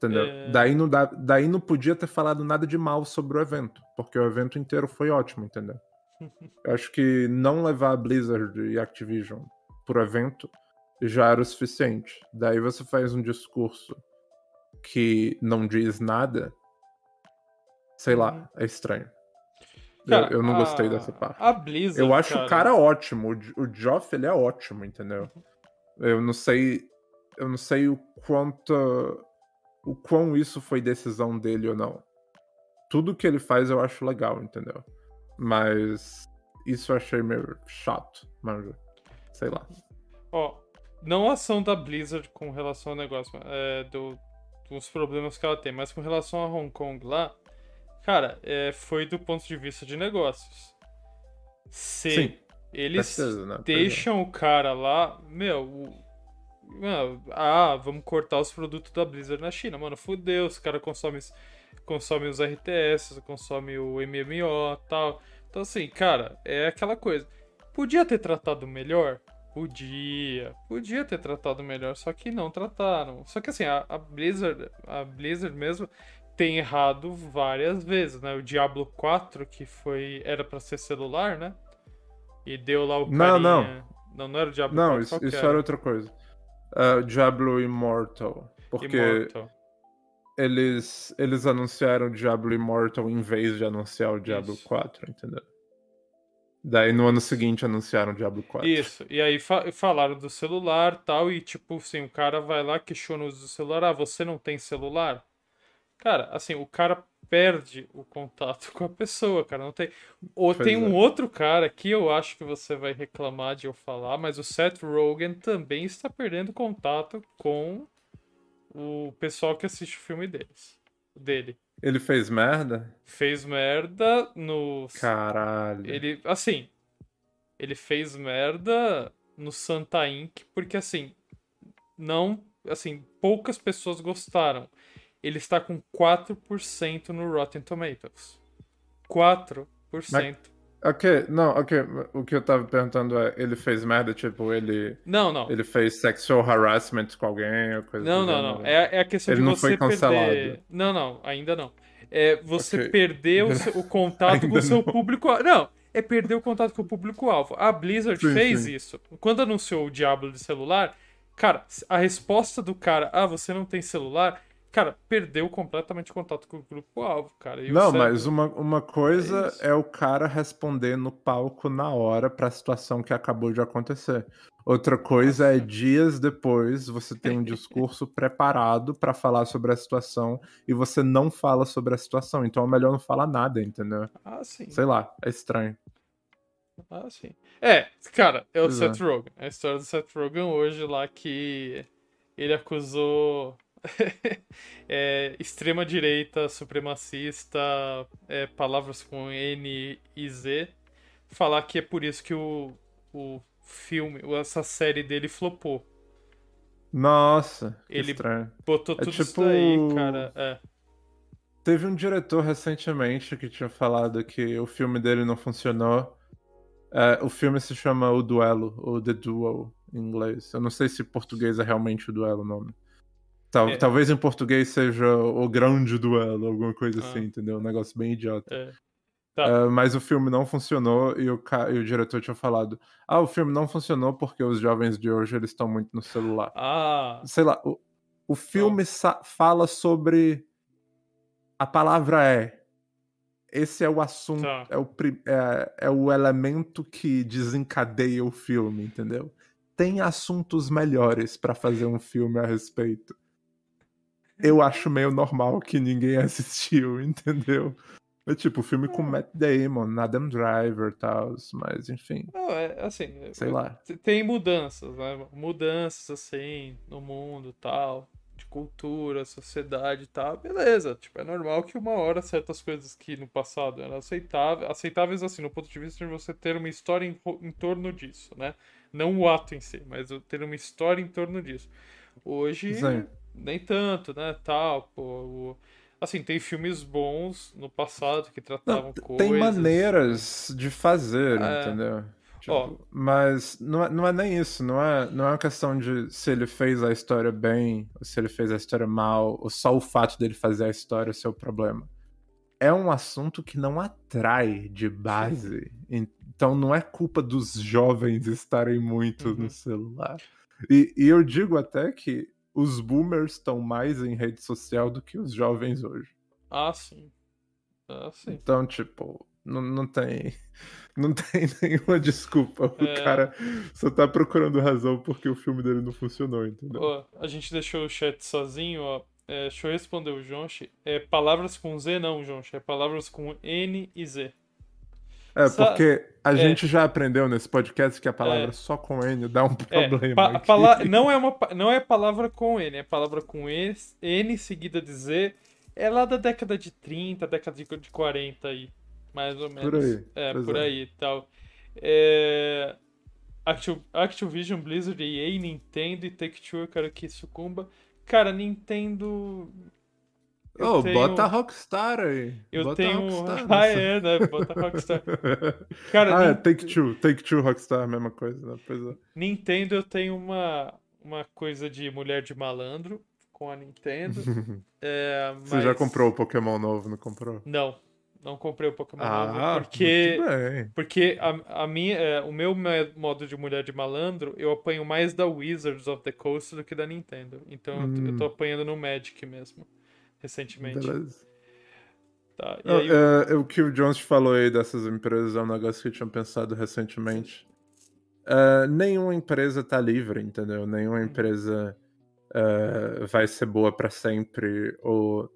Entendeu? É. Daí, não dá, daí não podia ter falado nada de mal sobre o evento, porque o evento inteiro foi ótimo, entendeu? Eu acho que não levar a Blizzard e Activision pro evento já era o suficiente. Daí você faz um discurso que não diz nada, sei lá, é estranho. Eu- Uhum. Cara, eu, não gostei a- dessa parte. A Blizzard. Eu acho o cara ótimo. O, o Geoff, ele é ótimo, entendeu? Eu não sei. Eu não sei o quanto. O quão isso foi decisão dele ou não. Tudo que ele faz eu acho legal, entendeu? Mas isso eu achei meio chato, manja. Sei lá. Ó, não a ação da Blizzard com relação ao negócio, é, do, dos problemas que ela tem, mas com relação a Hong Kong lá, cara, é, foi do ponto de vista de negócios. Se Sim, eles certeza, né? É. deixam o cara lá, meu, o- mano, ah, vamos cortar os produtos da Blizzard na China, mano, fudeu, os caras consomem, consomem os RTS, consomem o MMO tal. Então, assim, cara, é aquela coisa. Podia ter tratado melhor? Podia. Podia ter tratado melhor, só que não trataram. Só que assim, a, a Blizzard, a Blizzard mesmo tem errado várias vezes, né? O Diablo 4, que foi era pra ser celular, né? E deu lá o Não, não. carinha- Não, não era o Diablo Não, 4, isso, qual que isso era? era outra coisa. Ah, Diablo Immortal. Porque Immortal. eles, eles anunciaram Diablo Immortal em vez de anunciar o Diablo Isso. 4, entendeu? Daí no ano seguinte anunciaram o Diablo 4. Isso, e aí fa- falaram do celular tal, e tipo, assim, o cara vai lá, questiona o uso do celular, ah, você não tem celular? Cara, assim, o cara perde o contato com a pessoa, cara, não tem... Ou Pois tem um é. outro cara que eu acho que você vai reclamar de eu falar, mas o Seth Rogen também está perdendo contato com o pessoal que assiste o filme deles, dele. Ele fez merda? Fez merda no... Caralho. Ele, assim, ele fez merda no Santa Inc. porque, assim, não, assim, poucas pessoas gostaram. Ele está com 4% no Rotten Tomatoes. 4%. Ok, não, ok. O que eu tava perguntando é, ele fez merda, tipo, ele, Não, não. ele fez sexual harassment com alguém ou coisa Não, não, gênero? não. É, é a questão Ele de não você foi cancelado. perder. Não, não, ainda não. É você Ok. perder o, seu- o contato com o seu não. público. Não, é perder o contato com o público-alvo. A Blizzard Sim, fez sim. isso. Quando anunciou o Diablo de celular, cara, a resposta do cara, ah, você não tem celular, cara, perdeu completamente o contato com o grupo-alvo, cara. E Não, mas uma, uma coisa isso. é, o cara responder no palco na hora pra situação que acabou de acontecer. Outra coisa é dias depois você ter um discurso preparado pra falar sobre a situação e você não fala sobre a situação. Então é melhor não falar nada, entendeu? Ah, sim. Sei lá, é estranho. Ah, sim. É, cara, é o Pois é. Seth Rogen. A história do Seth Rogen hoje lá que ele acusou é, extrema-direita, supremacista, é, palavras com N e Z, falar que é por isso que o, o filme, essa série dele flopou. Nossa, Ele- estranho. Botou É tudo isso tipo- daí, cara. É. Teve um diretor recentemente que tinha falado que o filme dele não funcionou. É, o filme se chama O Duelo, ou The Duel, em inglês. Eu não sei se em português é realmente o duelo o nome. Tal- É. Talvez em português seja O Grande Duelo, alguma coisa Ah. assim, entendeu? Um negócio bem idiota. É. Tá. É, mas o filme não funcionou e o, ca- e o diretor tinha falado: Ah, o filme não funcionou porque os jovens de hoje eles estão muito no celular Ah, sei lá, o, o filme fala sobre. A palavra é. Esse é o assunto, Tá. é, o, pri- é, é o elemento que desencadeia o filme, entendeu? Tem assuntos melhores pra fazer um filme a respeito. Eu acho meio normal que ninguém assistiu, entendeu? É tipo, filme com Matt Damon, Adam Driver e tal, mas enfim, não, é assim. sei lá. Tem mudanças, né? Mudanças, assim, no mundo tal, de cultura, sociedade e tal. Beleza, tipo, é normal que uma hora certas coisas que no passado eram aceitáveis, aceitáveis assim, no ponto de vista de você ter uma história em, em torno disso, né? Não o ato em si, mas ter uma história em torno disso. Hoje, Sim. Nem tanto, né? Tal, pô. o- Assim, tem filmes bons no passado que Não, tratavam t- coisas. tem maneiras de fazer, É. entendeu? Tipo, Ó. Mas não é, não é nem isso, não é, não é uma questão de se ele fez a história bem, ou se ele fez a história mal, ou só o fato dele fazer a história ser o problema. É um assunto que não atrai de base. Então não é culpa dos jovens estarem muito Uhum. no celular. E, e eu digo até que os boomers estão mais em rede social do que os jovens hoje. Ah, sim. Ah, sim. Então, tipo, não, não tem. Não tem nenhuma desculpa. O É. cara só tá procurando razão porque o filme dele não funcionou, entendeu? Ó, a gente deixou o chat sozinho, ó. É, deixa eu responder o Jonchi. É palavras com Z não, Jonchi. É palavras com N e Z. É, Sa- porque a é. gente já aprendeu nesse podcast que a palavra É. só com N dá um É, problema. pa- aqui. pala- não, é uma, pa- não é palavra com N, é palavra com E, N seguida de Z. É lá da década de 30, década de de 40 aí. Mais ou menos. Por aí, É, por é. aí e tal. É... Activ- Activision, Blizzard, EA, Nintendo e Take-Two, eu quero que sucumba. Cara, Nintendo... eu Ô, tenho- bota a Rockstar aí. Eu bota tenho... Rockstar Ah, é, né? Bota Rockstar. Cara, ah, é, Take Two. Take Two Rockstar, mesma coisa, né? Pois é. Nintendo eu tenho uma, uma coisa de mulher de malandro com a Nintendo. É, Você já mas- comprou o Pokémon novo, não comprou? Não, não comprei o Pokémon Ah, novo porque porque a, a minha, é, o meu me- modo de mulher de malandro eu apanho mais da Wizards of the Coast do que da Nintendo. Então eu tô- eu tô Hum. apanhando no Magic mesmo recentemente. Beleza. Tá, e aí, é, o que o Jones falou aí dessas empresas é um negócio que eu tinha pensado recentemente. É, nenhuma empresa tá livre, entendeu? Nenhuma Uhum. empresa é, vai ser boa pra sempre ou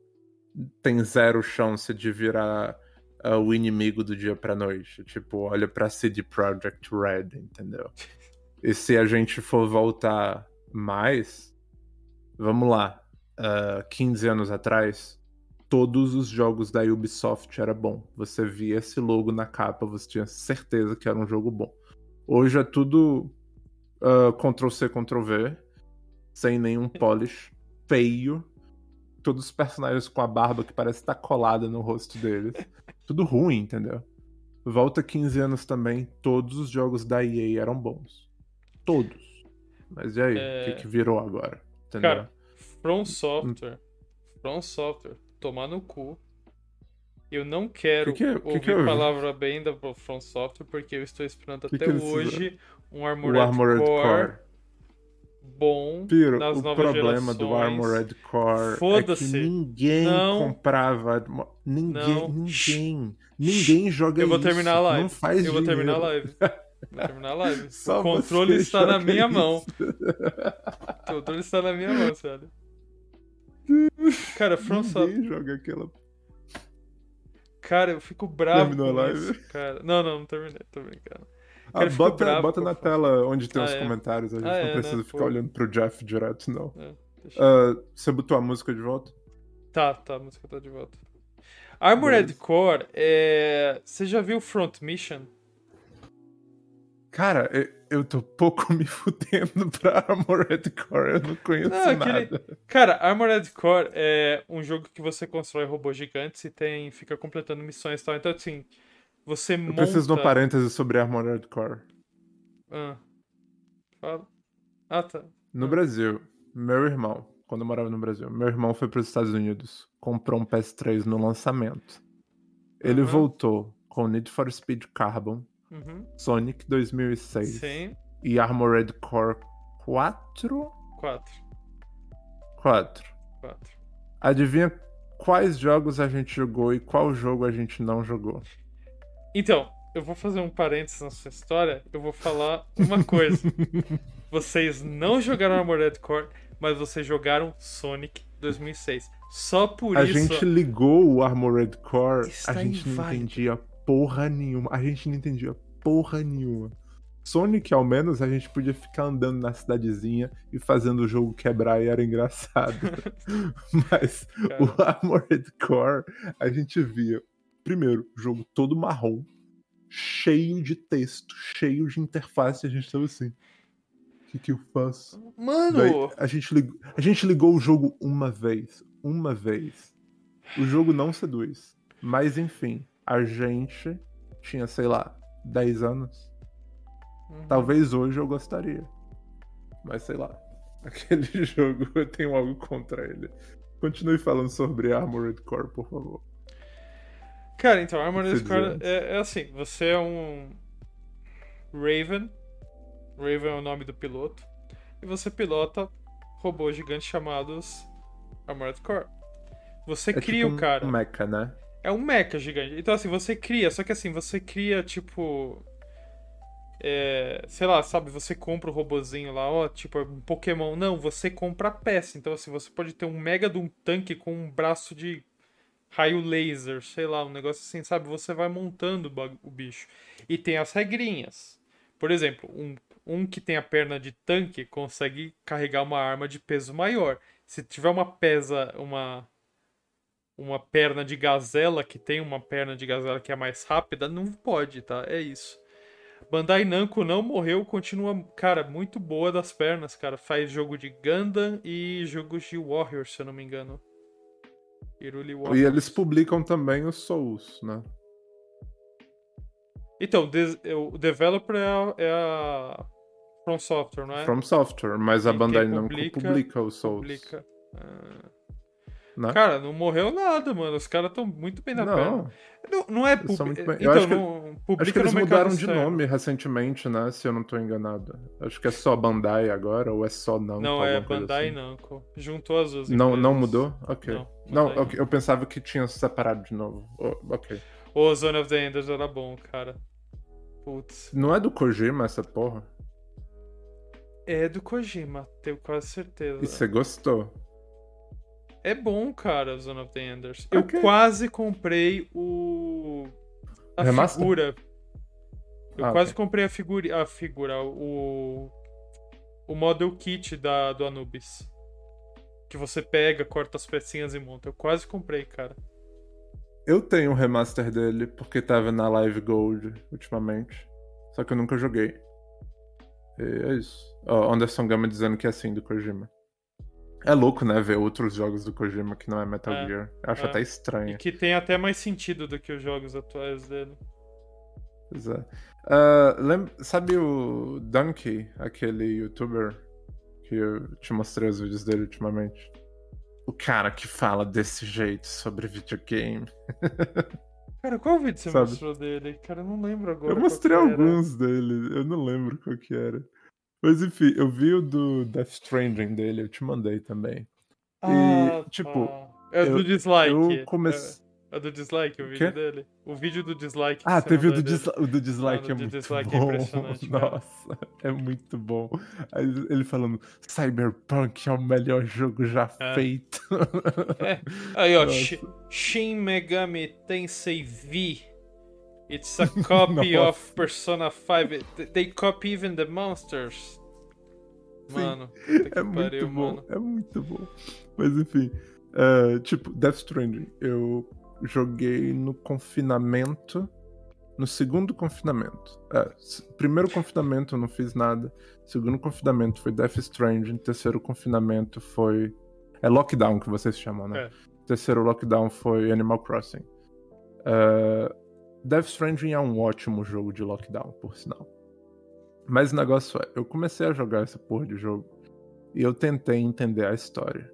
tem zero chance de virar é, o inimigo do dia pra noite. Tipo, olha pra CD Projekt Red, entendeu? E se a gente for voltar mais, vamos lá, é, 15 anos atrás, todos os jogos da Ubisoft era bom. Você via esse logo na capa, você tinha certeza que era um jogo bom. Hoje é tudo ah, Ctrl-C, Ctrl-V, sem nenhum polish, feio. Todos os personagens com a barba que parece estar colada no rosto deles. Tudo ruim, entendeu? Volta 15 anos também, todos os jogos da EA eram bons. Todos. Mas e aí? É. O que, que virou agora? Entendeu? cara, From Software, From Software, tomar no cu. Eu não quero Que que é- ouvir que houve? palavra bem da From Software porque eu estou esperando até hoje um o Armored, Armored Core, Core. bom Piro, nas o novas problema do gerações. Armored Core é que ninguém Não. comprava. Ninguém, Não. ninguém. Ninguém joga Eu vou isso. terminar a live. Não faz eu vou terminar a dinheiro. live. Vou terminar a live. Só o controle está na minha isso. mão. O controle está na minha mão, sério. Cara, From Software. Joga aquela. Cara, eu fico bravo Terminou a live? isso, cara. Não, não, não terminei, tô brincando. Ah, Cara, fico bota, bravo bota na tela onde tem Ah, os é. comentários. A gente Ah, não é, precisa né? ficar Pô. olhando pro Jeff direto, não. É, Ah, você botou a música de volta? Tá, tá, a música tá de volta. Armored Beleza. Core, é... você já viu Front Mission? Cara, eu, eu tô pouco me fudendo pra Armored Core. Eu não conheço Não, aquele- nada. Cara, Armored Core é um jogo que você constrói robôs gigantes e tem, fica completando missões e tal. Então, assim, você Eu monta... preciso de um parêntese sobre Armored Core. Ah. Fala. Ah, tá. No Ah. Brasil, meu irmão, quando eu morava no Brasil, meu irmão foi para os Estados Unidos, comprou um PS3 no lançamento. Ele Aham. voltou com Need for Speed Carbon, Uhum. Sonic 2006 Sim, e Armored Core 4? quatro. 4. Quatro. Adivinha quais jogos a gente jogou e qual jogo a gente não jogou? Então, eu vou fazer um parênteses na sua história. Eu vou falar uma coisa. vocês não jogaram Armored Core, mas vocês jogaram Sonic 2006. Só por A isso. gente ligou o Armored Core, Está a gente não entendia porra nenhuma. A gente não entendia porra nenhuma. Sonic, ao menos, a gente podia ficar andando na cidadezinha e fazendo o jogo quebrar e era engraçado. Mas o Armored Core, a gente via, primeiro, o jogo todo marrom, cheio de texto, cheio de interface, a gente tava assim. O que, que eu faço? Mano! Daí, a, gente ligou, a gente ligou o jogo uma vez. Uma vez. O jogo não seduz. Mas enfim, a gente tinha, sei lá, 10 anos. Uhum. Talvez hoje eu gostaria. Mas sei lá. Aquele jogo eu tenho algo contra ele. Continue falando sobre Armored Core, por favor. Cara, então, Armored Core é, é assim, você é um Raven. Raven é o nome do piloto. E você pilota robôs gigantes chamados Armored Core. Você É cria tipo o cara. um mecha, né? É um mecha gigante. Então, assim, você cria, só que assim, você cria, tipo. É, sei lá, sabe, você compra o robozinho lá, ó, tipo, um Pokémon. Não, você compra a peça. Então, assim, você pode ter um mega de um tanque com um braço de raio laser, sei lá, um negócio assim, sabe? Você vai montando o bicho. E tem as regrinhas. Por exemplo, um, um que tem a perna de tanque consegue carregar uma arma de peso maior. Se tiver uma pesa, uma uma perna de gazela que tem uma perna de gazela que é mais rápida, não pode, tá? É isso. Bandai Namco não morreu, continua, cara, muito boa das pernas, cara. Faz jogo de Gundam e jogos de Warrior, se eu não me engano. Iruli Warriors. E eles publicam também os Souls, né? Então, des- o developer é a, é a From Software, não é? From Software, mas a Bandai quem Namco publica- publica, os Souls. Publica. Ah. Né? Cara, não morreu nada, mano. Os caras estão muito bem na perna. não, Não, não é muito bem- eu Então, acho que- não publica acho que eles mudaram de externo. nome recentemente, né? Se eu não tô enganado. Acho que é só Bandai agora, ou é só Namco, Não, é Bandai assim. Namco. Juntou as duas Não, não mudou? Ok. Não, Não, Bandai ok, eu pensava que tinha separado de novo. Oh, ok. O Zone of the Enders era bom, cara. Putz. Não é do Kojima essa porra? É do Kojima, tenho quase certeza. E você gostou? É bom, cara, Zone of the Enders. Eu quase comprei o. A Remaster? figura. Eu Ah, quase ok. comprei a figura. A figura, o. O model kit da, do Anubis. Que você pega, corta as pecinhas e monta. Eu quase comprei, cara. Eu tenho o remaster dele porque tava na Live Gold ultimamente. Só que eu nunca joguei. E é isso. Ó, Anderson Gama dizendo que é assim do Kojima. É louco, né? Ver outros jogos do Kojima que não é Metal É, Gear. Eu acho é. até E estranho. que tem até mais sentido do que os jogos atuais dele. Pois é. Lem- Sabe o Donkey, aquele youtuber que eu te mostrei os vídeos dele ultimamente? O cara que fala desse jeito sobre videogame. Cara, qual vídeo você Sabe? mostrou dele? Cara, eu não lembro agora. Eu mostrei alguns dele, eu não lembro qual que era. Mas enfim, eu vi o do Death Stranding dele, eu te mandei também. Ah, tipo, tá. É eu- do dislike. Eu comecei. É, é do dislike o quê? vídeo dele? O vídeo do dislike. Ah, teve o do, mandou dele. disli- o do dislike, Ah, é do muito dislike é bom. impressionante, cara. Nossa, é muito bom. Ele falando, Cyberpunk é o melhor jogo já É. feito. É. Aí, ó, Nossa. Shi- Shin Megami Tensei V. It's a copy of Persona 5. Th- They copy even the monsters. Mano, É muito pariu, bom, mano. é muito bom. Mas enfim, é, tipo, Death Stranding, eu joguei no confinamento, no segundo confinamento. É, primeiro confinamento eu não fiz nada, segundo confinamento foi Death Stranding, terceiro confinamento foi... É lockdown que vocês chamam, né? É. Terceiro lockdown foi Animal Crossing. É, Death Stranding é um ótimo jogo de lockdown, por sinal. Mas o negócio é, eu comecei a jogar essa porra de jogo e eu tentei entender a história.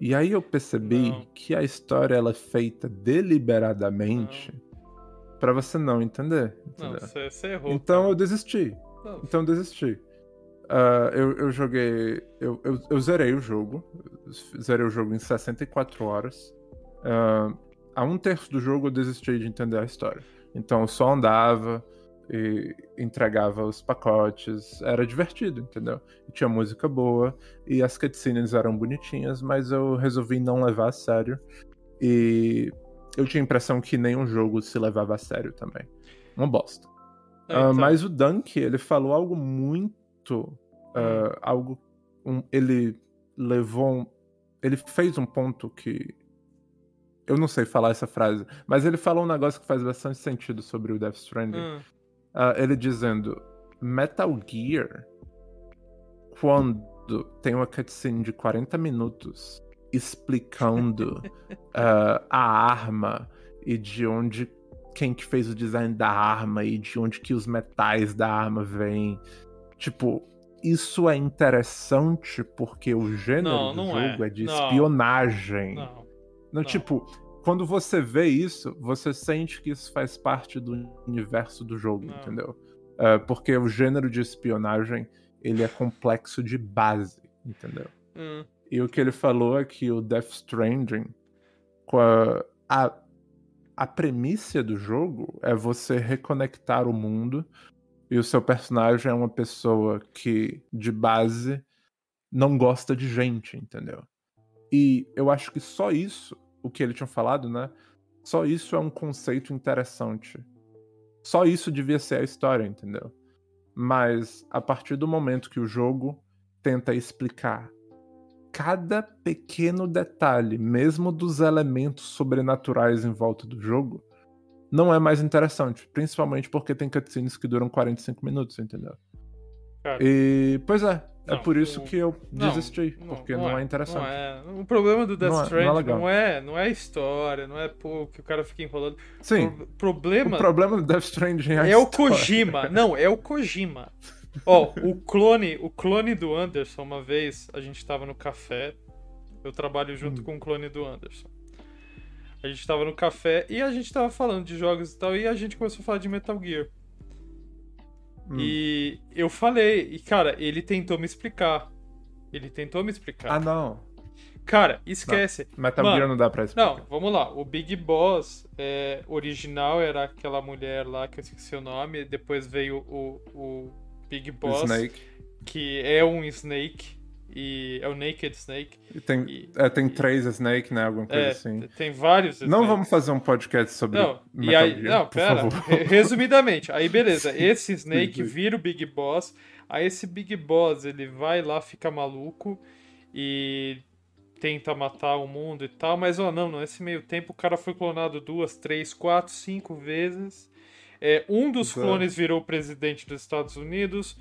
E aí eu percebi Não. que a história ela é feita deliberadamente pra você não entender. Não, entendeu? você, você errou. então eu desisti. cara. Não, Então eu desisti. Ah, eu, eu joguei. Eu, eu, eu zerei o jogo. Zerei o jogo em 64 horas. Ah, a um terço do jogo eu desisti de entender a história. Então eu só andava e entregava os pacotes. Era divertido, entendeu? E tinha música boa. E as cutscenes eram bonitinhas, mas eu resolvi não levar a sério. E eu tinha a impressão que nenhum jogo se levava a sério também. Uma bosta. É, Ah, então, mas o Dunk, ele falou algo muito. ah, algo. um- ele levou. um- ele fez um ponto que. Eu não sei falar essa frase, mas ele falou um negócio que faz bastante sentido sobre o Death Stranding. hum, Ah, ele dizendo: Metal Gear, quando tem uma cutscene de 40 minutos explicando ah, a arma e de onde quem que fez o design da arma e de onde que os metais da arma vêm. Tipo, isso é interessante porque o gênero Não, do não é. jogo é, de Não. espionagem. Não. Não, tipo, quando você vê isso, você sente que isso faz parte do universo do jogo, Não. entendeu? É, porque o gênero de espionagem, ele é complexo de base, entendeu? Hum, E o que ele falou é que o Death Stranding, a, a, a premissa do jogo é você reconectar o mundo e o seu personagem é uma pessoa que, de base, não gosta de gente, entendeu? E eu acho que só isso, o que ele tinha falado, né? Só isso é um conceito interessante. Só isso devia ser a história, entendeu? Mas a partir do momento que o jogo tenta explicar cada pequeno detalhe, mesmo dos elementos sobrenaturais em volta do jogo, não é mais interessante. Principalmente porque tem cutscenes que duram 45 minutos, entendeu? Cara. E, pois é, é Não, por isso o- que eu não, desisti, porque não, é, interessante. Não é. O problema do Death Não é- não é Stranding não é, não é história, não é pô, que o cara fica enrolando. Sim, O problema o problema do Death Stranding é, é o. Kojima. Não, é o Kojima. Ó, o clone, o clone do Anderson, uma vez, a gente tava no café. Eu trabalho junto Hum. com o clone do Anderson. A gente tava no café e a gente tava falando de jogos e tal, e a gente começou a falar de Metal Gear. Hum. E eu falei, e cara, ele tentou me explicar. Ele tentou me explicar. Ah, não. Cara, esquece. Metal Mano, Gear não dá pra explicar. Não, vamos lá. O Big Boss é, original era aquela mulher lá que eu esqueci o nome. Depois veio o, o Big Boss, Snake. que é um Snake. E é o Naked Snake. E tem, E- é, tem três Snake, né? Alguma coisa É, assim. tem vários Não vamos fazer um podcast sobre Não, e Metal aí, Gear, não, pera. Resumidamente, aí beleza, esse Snake vira o Big Boss, aí esse Big Boss ele vai lá, fica maluco e tenta matar o mundo e tal, mas ó, não, nesse meio tempo o cara foi clonado duas, três, quatro, cinco vezes. É, um dos Exato. clones virou presidente dos Estados Unidos.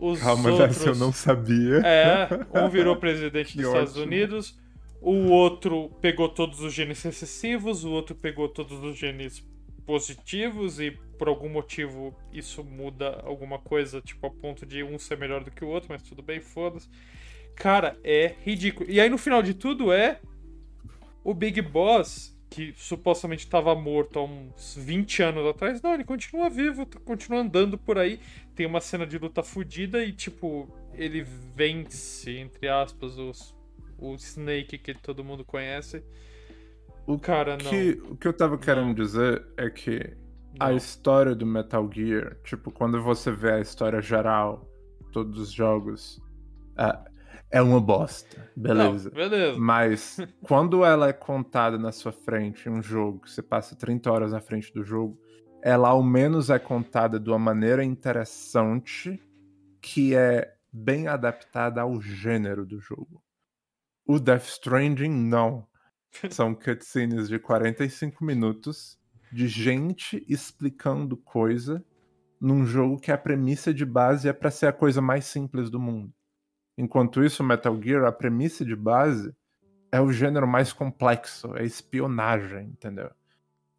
Os Calma, outros... eu não sabia. É, um virou presidente dos Estados ótimo. Unidos, o outro pegou todos os genes recessivos, o outro pegou todos os genes positivos e por algum motivo isso muda alguma coisa, tipo a ponto de um ser melhor do que o outro, mas tudo bem, foda-se. Cara, é ridículo. E aí no final de tudo é o Big Boss, que supostamente estava morto há uns 20 anos atrás, não, ele continua vivo, tá- continua andando por aí. Tem uma cena de luta fodida e, tipo, ele vence, entre aspas, os, o Snake que todo mundo conhece. O Cara, não. que, o que eu tava querendo dizer é que a Não. história do Metal Gear, tipo, quando você vê a história geral, todos os jogos, é, é uma bosta, beleza. Não, beleza. Mas quando ela é contada na sua frente em um jogo, que você passa 30 horas na frente do jogo, ela ao menos é contada de uma maneira interessante que é bem adaptada ao gênero do jogo. O Death Stranding não. São cutscenes de 45 minutos de gente explicando coisa num jogo que a premissa de base é pra ser a coisa mais simples do mundo. Enquanto isso, Metal Gear, a premissa de base é o gênero mais complexo, é espionagem, entendeu?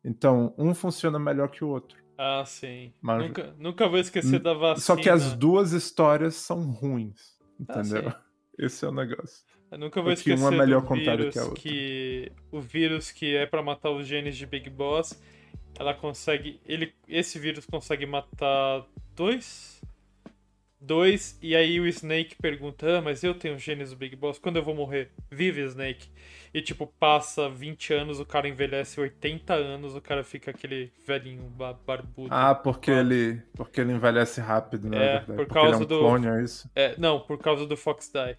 Então, um funciona melhor que o outro. Ah, sim. Mas- Nunca, nunca vou esquecer da vacina. Só que as duas histórias são ruins, Ah, entendeu? sim. Esse é o negócio. Eu nunca vou Porque uma esquecer é melhor do vírus que a outra. que o vírus que é pra matar os genes de Big Boss, ela consegue, ele, esse vírus consegue matar dois, dois e aí o Snake pergunta, ah, mas eu tenho genes do Big Boss, quando eu vou morrer? Vive Snake. E tipo passa 20 anos, o cara envelhece 80 anos, o cara fica aquele velhinho ba- barbudo. Ah, porque Claro. ele, porque ele envelhece rápido, né? É, por porque causa ele é um do- clone, é isso? É, não, por causa do Fox Die.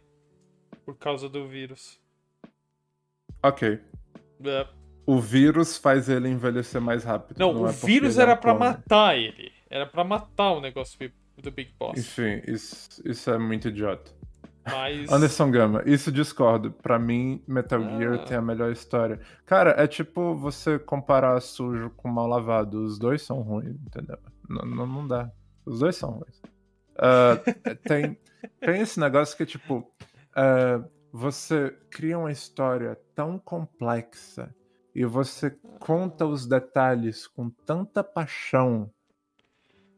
Por causa do vírus. Ok. É. O vírus faz ele envelhecer mais rápido. Não, o é vírus é um era pra clone. matar ele. Era pra matar o negócio do Big Boss. Enfim, isso, isso é muito idiota. Mas. Anderson Gama, isso discordo. Pra mim, Metal Ah. Gear tem a melhor história. Cara, é tipo você comparar sujo com mal lavado. Os dois são ruins, entendeu? Não, não, não dá. Os dois são ruins. Ah, tem, tem esse negócio que, tipo, ah, você cria uma história tão complexa e você conta os detalhes com tanta paixão,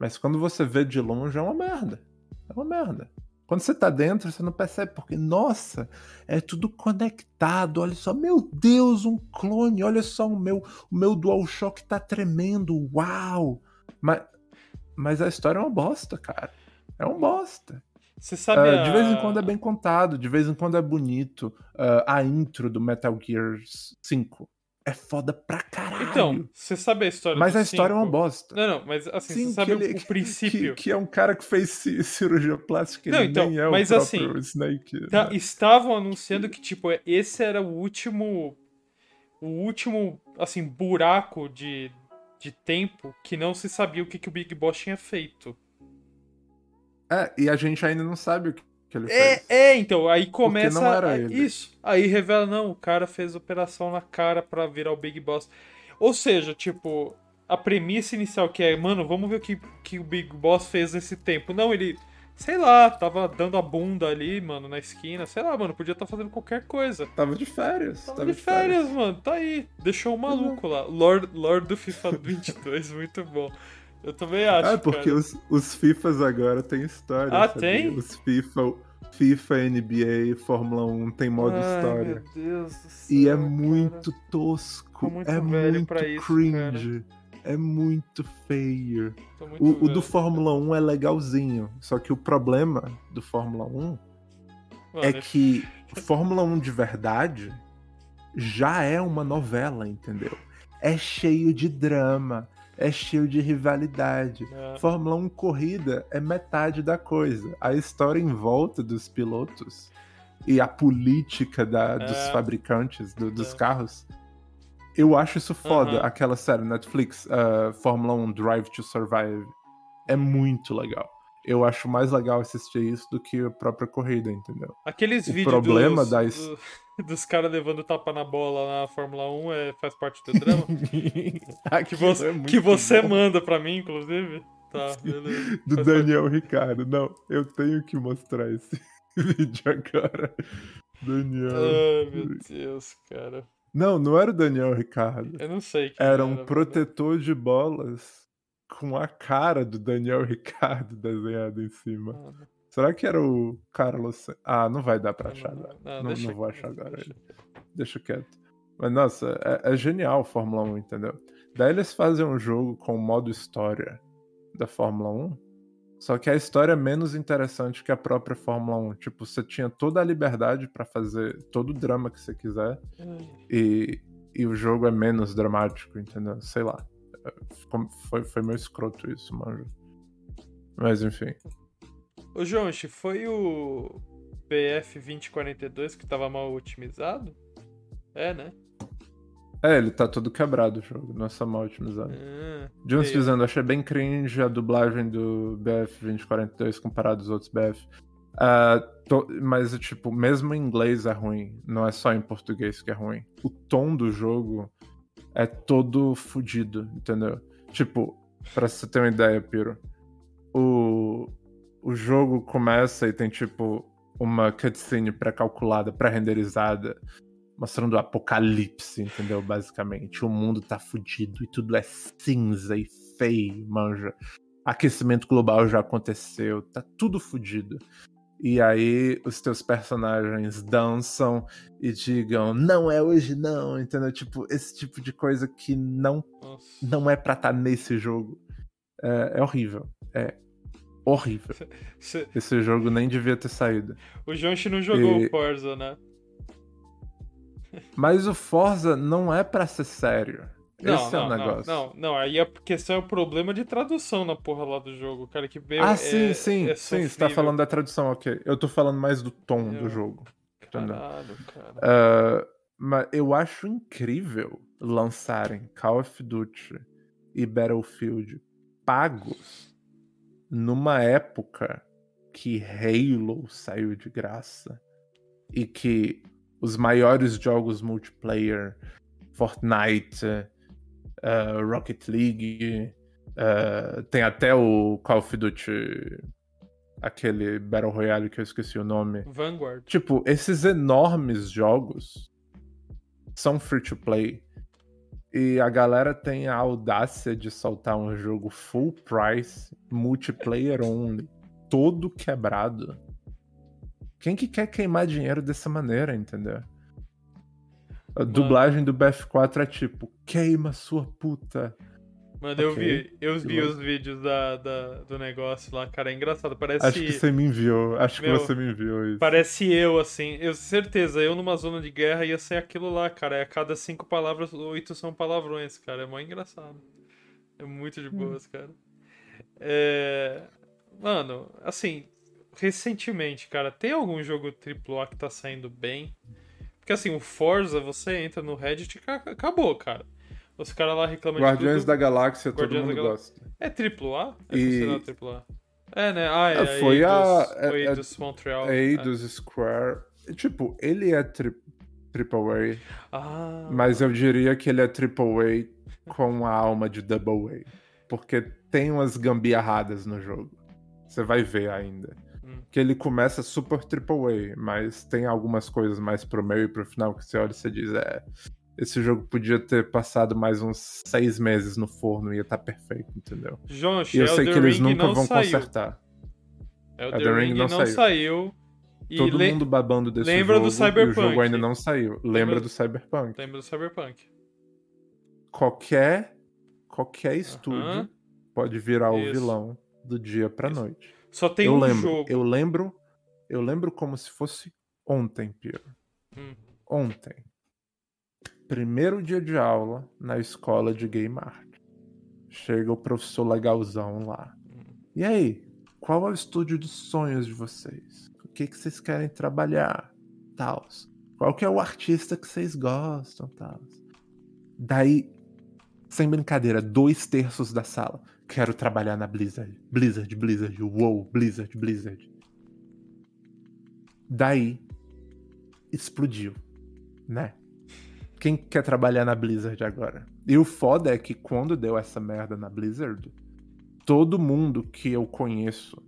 mas quando você vê de longe é uma merda. É uma merda. Quando você tá dentro, você não percebe, porque, nossa, é tudo conectado. Olha só, meu Deus, um clone. Olha só, o meu, o meu DualShock tá tremendo. Uau! Mas, mas a história é uma bosta, cara. É uma bosta. Você sabe. Ah, a... De vez em quando é bem contado, de vez em quando é bonito. Ah, a intro do Metal Gear 5 é foda pra caralho. Então, você sabe a história mas do a história é uma cinco? bosta. Não, não, mas assim, Sim, você sabe ele- o princípio. Que, que é um cara que fez ci- cirurgia plástica, Não, então, nem é mas o próprio assim, Snake. Tá- né? estavam anunciando que, tipo, esse era o último. O último, assim, buraco de, de tempo que não se sabia o que, que o Big Boss tinha feito. É, e a gente ainda não sabe o que, que ele É, fez. é, então, aí começa. não era ele. Isso. Aí revela, não, o cara fez operação na cara pra virar o Big Boss. Ou seja, tipo, a premissa inicial que é, mano, vamos ver o que, que o Big Boss fez nesse tempo. Não, ele, sei lá, tava dando a bunda ali, mano, na esquina. Sei lá, mano, podia estar fazendo qualquer coisa. Tava de férias. Tava de férias, mano, tá aí. Deixou o maluco lá. Lord, Lord do FIFA 22, muito bom. Eu também acho. Ah, porque cara. os, os FIFAs agora têm história. Ah, sabia? tem? Os FIFA, FIFA, NBA, Fórmula 1 tem modo Ai, história. Meu Deus do céu, E é cara. muito tosco. Muito é muito isso, cringe. É muito feio. Muito O, o do Fórmula 1 é legalzinho. Só que o problema do Fórmula 1 Mano, é que Fórmula 1 de verdade já é uma novela, entendeu? É cheio de drama, é cheio de rivalidade. é. Fórmula 1 corrida é metade da coisa. A história em volta dos pilotos e a política da- dos É. fabricantes do- dos É. carros. Eu acho isso foda. Aham. Aquela série Netflix, uh, Fórmula 1 Drive to Survive, é muito legal. Eu acho mais legal assistir isso do que a própria corrida, entendeu? Aqueles O vídeos problema dos, da his- do- dos caras levando tapa na bola na Fórmula 1 é, faz parte do drama. que você, é que você bom. manda pra mim, inclusive. Tá, beleza. Do Faz Daniel Ricardo. Não, eu tenho que mostrar esse vídeo agora. Daniel. Ai, meu Deus, cara. Não, não era o Daniel Ricardo. Eu não sei quem Era um mano. protetor de bolas com a cara do Daniel Ricardo desenhado em cima. Mano, Será que era o Carlos? Ah, não vai dar pra não, achar não, agora. não, Não, deixa não vou achar agora. deixa. Deixa quieto. Mas nossa, é, é genial a Fórmula 1, entendeu? Daí eles fazem um jogo com o modo história da Fórmula 1. Só que a história é menos interessante que a própria Fórmula 1. Tipo, você tinha toda a liberdade pra fazer todo o drama que você quiser. E, e o jogo é menos dramático, entendeu? Sei lá. É, Foi, foi meio escroto isso, manja. Mas enfim. Ô, Jonchi, foi o BF 2042 que tava mal otimizado? É, né? É, ele tá todo quebrado o jogo, nossa mal otimizado. Ah, Jones dizendo, achei bem cringe a dublagem do BF 2042 comparado aos outros BF. Ah, to- mas, tipo, mesmo em inglês é ruim, não é só em português que é ruim. O tom do jogo é todo fudido, entendeu? Tipo, pra você ter uma ideia, Piro, o, o jogo começa e tem, tipo, uma cutscene pré-calculada, pré-renderizada, mostrando o apocalipse, entendeu? Basicamente. O mundo tá fudido e tudo é cinza e feio, manja. Aquecimento global já aconteceu, tá tudo fudido. E aí os teus personagens dançam e digam, não é hoje não, entendeu? Tipo, esse tipo de coisa que não, nossa. não é pra estar nesse jogo. É, é horrível. É horrível. Cê- Esse jogo nem devia ter saído. O Jonchi não jogou E- o Forza, né? Mas o Forza não é pra ser sério. Não, Esse não, é o não, negócio. não, não, aí a questão é o problema de tradução na porra lá do jogo, cara, que meio Ah, é- sim, sim, é sim. Você tá falando da tradução, ok. Eu tô falando mais do tom Eu- do jogo. entendeu? Caralho, cara. Ah, mas eu acho incrível lançarem Call of Duty e Battlefield pagos numa época que Halo saiu de graça e que os maiores jogos multiplayer, Fortnite, ah, Rocket League, ah, tem até o Call of Duty, aquele Battle Royale que eu esqueci o nome. Vanguard. Tipo, esses enormes jogos são free to play E a galera tem a audácia de soltar um jogo full price, multiplayer only, todo quebrado. Quem que quer queimar dinheiro dessa maneira, entendeu? A dublagem do BF4 é tipo, queima sua puta. Mano, eu Ok. vi, eu vi Eu- os vídeos da, da- do negócio lá, cara, é engraçado. Parece, Acho que você me enviou, acho Meu, que você me enviou isso. parece eu, assim. Eu certeza, eu numa zona de guerra ia ser aquilo lá, cara. É a cada cinco palavras, oito são palavrões, cara. É mó engraçado. É muito Hum. de boas, cara. É... Mano, assim, recentemente, cara, tem algum jogo AAA que tá saindo bem? Porque assim, o Forza, você entra no Reddit e ca- acabou, cara. Os caras lá reclamam de Guardiões tudo. da Galáxia, Guardiões todo mundo Galá- gosta. É AAA? É E- considerado AAA. É, né? Ah, é, Ah, foi a- Eidos, é- o é- Eidos Montreal. É É. Eidos Square. Tipo, ele é tri triple Ah, A, mas eu diria que ele é triple A com a alma de double A. Porque tem umas gambiarradas no jogo. Você vai ver ainda. Que ele começa super triple A, mas tem algumas coisas mais pro meio e pro final que você olha e você diz, é... Esse jogo podia ter passado mais uns seis meses no forno e ia estar perfeito, entendeu? João, E eu sei que eles nunca vão saiu. consertar. Elden Elden Ring Ring não não, saiu. saiu. E Todo le- mundo babando desse lembra jogo do e o Cyberpunk. jogo ainda não saiu. Lembra, Lembra- do Cyberpunk. Lembra do Cyberpunk. Qualquer, qualquer estúdio Aham. pode virar o Isso. vilão do dia pra Isso. noite. Só tem eu um lembro, jogo. eu lembro, eu lembro como se fosse ontem, Piero. Hum. Ontem. Primeiro dia de aula na escola de Game Art. Chega o professor legalzão lá. E aí, qual é o estúdio dos sonhos de vocês? O que, que vocês querem trabalhar? Tals. Qual que é o artista que vocês gostam? Tals. Daí, sem brincadeira, dois terços da sala. Quero trabalhar na Blizzard. Blizzard, Blizzard, wow, Blizzard, Blizzard. Daí, explodiu, né? Quem quer trabalhar na Blizzard agora? E o foda é que quando deu essa merda na Blizzard, todo mundo que eu conheço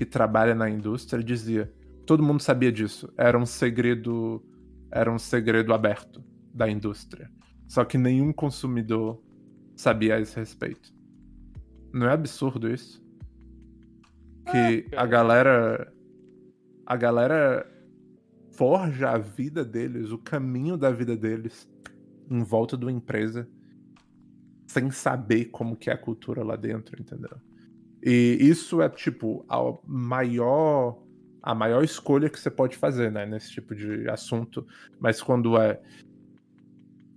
que trabalha na indústria dizia. Todo mundo sabia disso. Era um segredo. Era um segredo aberto da indústria. Só que nenhum consumidor sabia a esse respeito. Não é absurdo isso? Que a cara. galera. A galera forja a vida deles, o caminho da vida deles em volta de uma empresa sem saber como que é a cultura lá dentro, entendeu? E isso é tipo a maior a maior escolha que você pode fazer, né, nesse tipo de assunto, mas quando é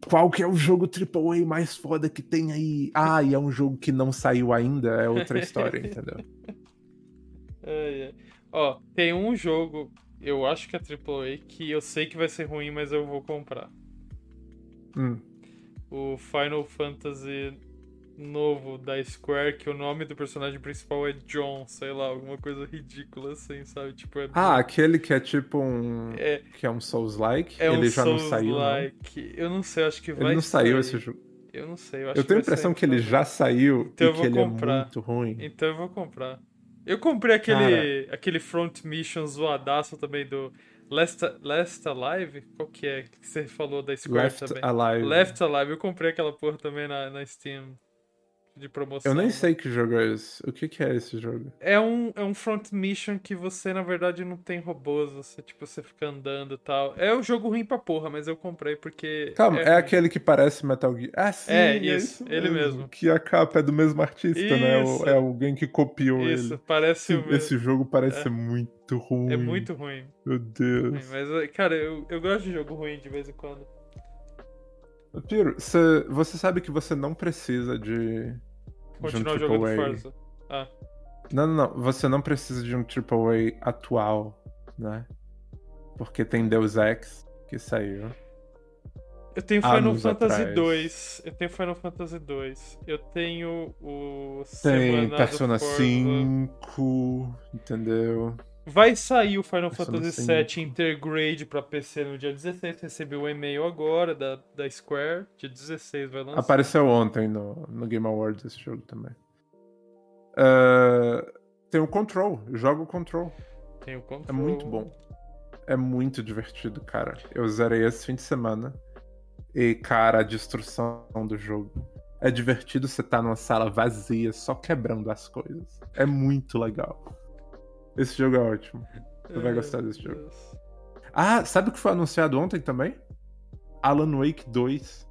qual que é o jogo AAA mais foda que tem aí? Ah, e é um jogo que não saiu ainda, é outra história, entendeu? Ai, ai. Ó, tem um jogo, eu acho que é AAA, que eu sei que vai ser ruim, mas eu vou comprar. Hum. O Final Fantasy novo da Square, que o nome do personagem principal é John, sei lá, alguma coisa ridícula assim, sabe? Tipo, é, Ah, aquele que é tipo um é, que é um Souls-like, é ele um já não saiu, não. Souls-like. Eu não sei, acho que vai Ele não saiu sair. esse jogo. Eu não sei, eu acho Eu tenho a impressão sair que ele também. já saiu Então eu e vou que ele comprar. é muito ruim. Então eu vou comprar. Eu comprei aquele, aquele Front Mission zoadaço também do Last, Last Alive? Qual que é que você falou da Square Left também? Alive. Left Alive, eu comprei aquela porra também na, na Steam de promoção. Eu nem né? sei que jogo é esse. O que, que é esse jogo? É um, é um front mission que você, na verdade, não tem robôs, você, tipo, você fica andando e tal. É um jogo ruim pra porra, mas eu comprei porque. Calma, é, ruim. aquele que parece Metal Gear. Ah, sim, É, é, isso, ele mesmo. Que a capa é do mesmo artista, né? Isso. O- É alguém que copiou Isso, ele. parece Esse, o mesmo. esse jogo parece É. ser muito ruim. É muito ruim. Meu Deus. ruim, Mas, cara, eu, eu gosto de jogo ruim de vez em quando. Piro, cê- você sabe que você não precisa de. Continuar de um jogando. Forza. Ah, Não, não, não. Você não precisa de um AAA atual, né? Porque tem Deus Ex que saiu. eu tenho Final Fantasy atrás. 2. Eu tenho Final Fantasy 2. Eu tenho o. Tem Semana Persona Forza. 5, entendeu? Vai sair o Final Fantasy 5. VII Intergrade pra PC no dia 16. Recebi um e-mail agora da, da Square. Dia 16 vai lançar. Apareceu ontem no, no Game Awards esse jogo também. Ah, tem o Control, joga o Control. Tem o control. É muito bom. É muito divertido, cara. Eu zerei esse fim de semana. E, cara, a destruição do jogo. É divertido você estar numa sala vazia, só quebrando as coisas. É muito legal. Esse jogo é ótimo. Você vai Ai, gostar desse jogo. Deus. Ah, sabe o que foi anunciado ontem também? Alan Wake 2.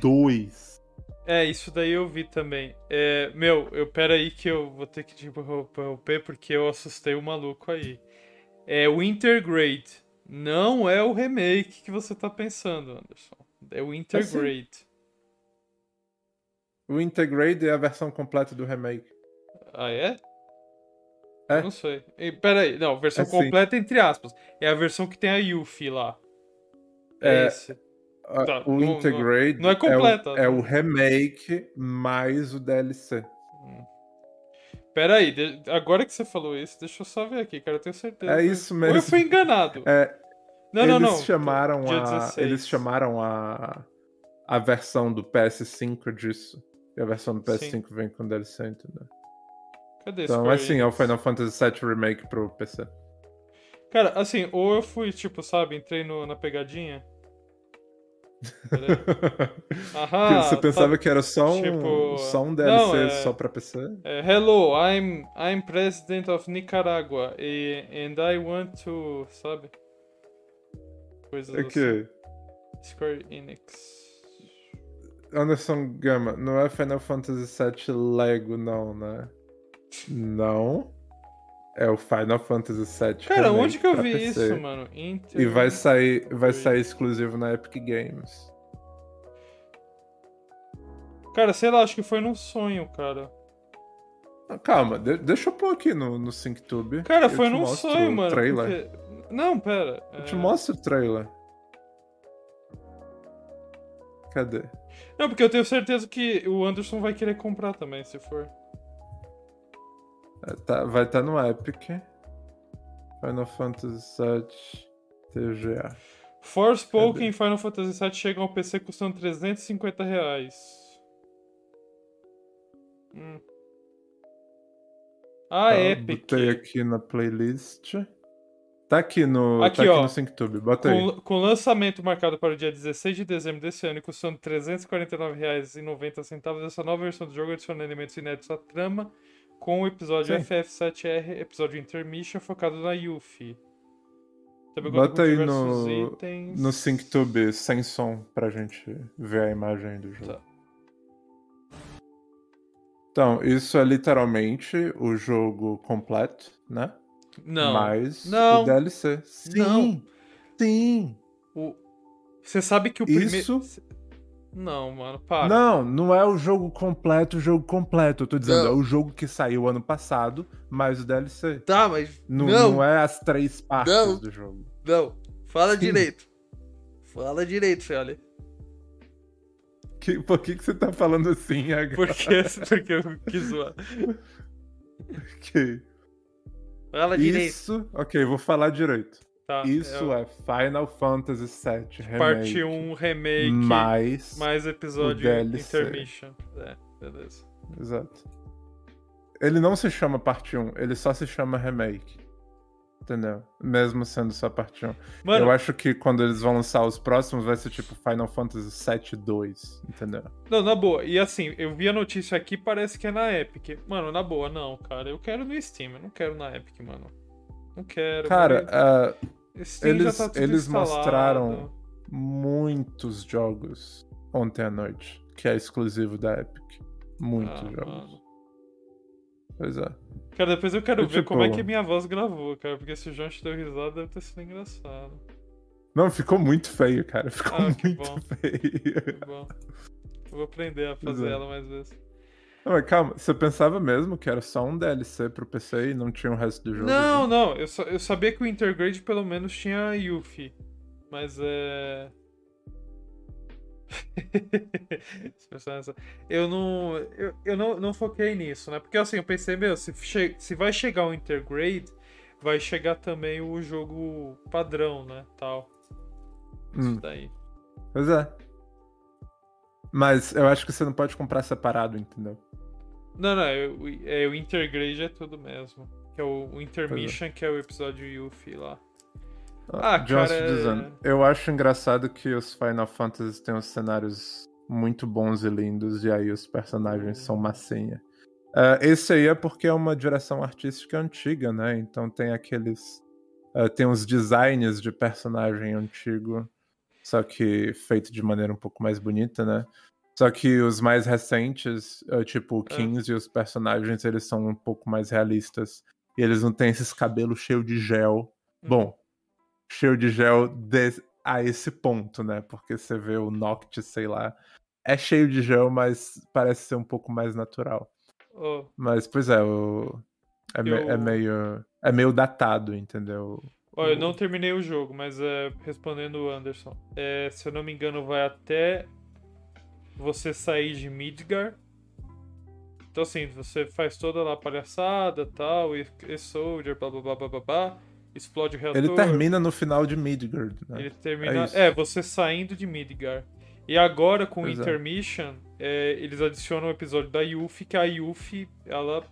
2. É, isso daí eu vi também. É, meu, eu pera aí que eu vou ter que te interromper porque eu assustei o maluco aí. É o Intergrade. Não é o remake que você tá pensando, Anderson. É o Intergrade. O Integrate é a versão completa do remake. Ah, é? É. Não sei. E, pera aí, não, versão É sim. completa entre aspas. É a versão que tem a Yuffie lá. É, É, esse. Ah, Tá, o não- Integrate não é completa, o, é né? o remake mais o DLC. Pera aí, de- agora que você falou isso, deixa eu só ver aqui, cara, eu tenho certeza. É isso Ou eu mesmo. fui enganado. É, não, eles não, não. chamaram Dia a 16. eles chamaram a a versão do PS5 disso. E a versão do PS5 vem com DLC, entendeu? Cadê Então, Square mas sim, é o? Final Fantasy VII Remake pro PC. Cara, assim, ou eu fui, tipo, sabe, entrei no- na pegadinha. Aham, Você pensava sabe? que era só um, Tipo, só um não, DLC é- só pra PC? É, hello, I'm I'm president of Nicaragua e, and I want to, sabe? Coisas É que assim. Square Enix. Anderson Gama, não é Final Fantasy VII Lego, não, né? Não. É o Final Fantasy VII. Cara, onde que eu vi PC. isso, mano? Inter... E vai sair, vai sair exclusivo na Epic Games. Cara, sei lá, acho que foi num sonho, cara. Ah, Calma, de- deixa eu pôr aqui no, no SyncTube. Cara, Eu foi num sonho, mano. Trailer. porque- Não, pera. Eu é- te mostro o trailer. Cadê? Não, porque eu tenho certeza que o Anderson vai querer comprar também, se for. É, tá- vai estar no Epic. Final Fantasy VII TGA. Forspoken e Final Fantasy VII chegam ao PC custando 350 reais. Hum. Ah, Tá, Epic. Botei aqui na playlist. Tá aqui no, Aqui, tá aqui ó. no SyncTube. Bota aí. Com, com lançamento marcado para o dia 16 de dezembro desse ano e custando R$ 349,90, essa nova versão do jogo adiciona elementos inéditos à trama, com o episódio Sim. FF7R, episódio Intermission, focado na Yuffie. Também Bota aí no, itens. no SyncTube sem som pra gente ver a imagem do jogo. Tá. Então, isso é literalmente o jogo completo, né? Não. Mais Não. o DLC. Sim. Não. Sim. O... Você sabe que o primeiro. Isso- Não, mano, para. Não, não é o jogo completo, o jogo completo. Eu tô dizendo, Não. é o jogo que saiu ano passado, mais o DLC. Tá, mas. Não, não, não é as três partes Não. do jogo. não. Fala direito. Fala direito, Feli. Que, por que, que você tá falando assim agora? Porque, porque eu quis zoar. Que- Fala direito. Isso, ok, vou falar direito. Tá, Isso é é Final Fantasy VII Remake. parte 1 remake Mais. mais episódio intermission. É, beleza. Exato. Ele não se chama parte 1, ele só se chama remake. Entendeu? Mesmo sendo só parte 1. Mano, Eu acho que quando eles vão lançar os próximos vai ser tipo Final Fantasy VII 2, entendeu? não, na boa. E assim, eu vi a notícia aqui, parece que é na Epic. Mano, na boa, não, cara. Eu quero no Steam, eu não quero na Epic, mano. Não quero. Cara, ah, Steam eles, tá eles instalado. mostraram muitos jogos ontem à noite, que é exclusivo da Epic. Muitos Ah, jogos. mano. Pois é. Cara, depois eu quero Eu, ver como é tipo- que minha voz gravou, cara. Porque se o João te deu risada, deve ter sido engraçado. Não, ficou muito feio, cara. Ficou Ah, que muito bom. feio. Que bom. Eu vou aprender a fazer é. ela mais vezes. Não, mas calma, você pensava mesmo que era só um DLC pro PC e não tinha o resto do jogo? Não, junto? não. Eu, só- eu sabia que o Intergrade pelo menos tinha Yuffie. Mas é. Eu não. Eu, eu não, não foquei nisso, né? Porque assim, eu pensei, meu, se, che- se vai chegar o Intergrade, vai chegar também o jogo padrão, né? Tal. Isso Hum, daí. pois é. Mas eu acho que você não pode comprar separado, entendeu? Não, não, é, o, é, o Intergrade é tudo mesmo. Que é o, o Intermission, que é o episódio Yuffie lá. Ah, Johnson cara, é- dizendo, eu acho engraçado que os Final Fantasy têm os cenários muito bons e lindos, e aí os personagens são massinha. Ah, esse aí é porque é uma direção artística antiga, né? Então tem aqueles. ah, tem os designs de personagem antigo, só que feito de maneira um pouco mais bonita, né? Só que os mais recentes, ah, tipo o É. 15 e os personagens, eles são um pouco mais realistas. E eles não têm esses cabelos cheios de gel. Hum. Bom, cheio de gel de- a esse ponto, né? Porque você vê o Noct, sei lá. É cheio de gel, mas parece ser um pouco mais natural. Ó, Mas, pois é, o... é, me- é Eu- meio. É meio datado, entendeu? ó, eu não terminei o jogo, mas é, respondendo o Anderson. É, se eu não me engano, vai até você sair de Midgar. Então assim, você faz toda lá a palhaçada tal, e, e Soldier, blá blá blá blá blá blá, explode o reator. Ele termina no final de Midgard, né? Ele termina. isso. É, você saindo de Midgar. E agora, com o é. Intermission, é, eles adicionam o episódio da Yuffie, que a Yuffie, ela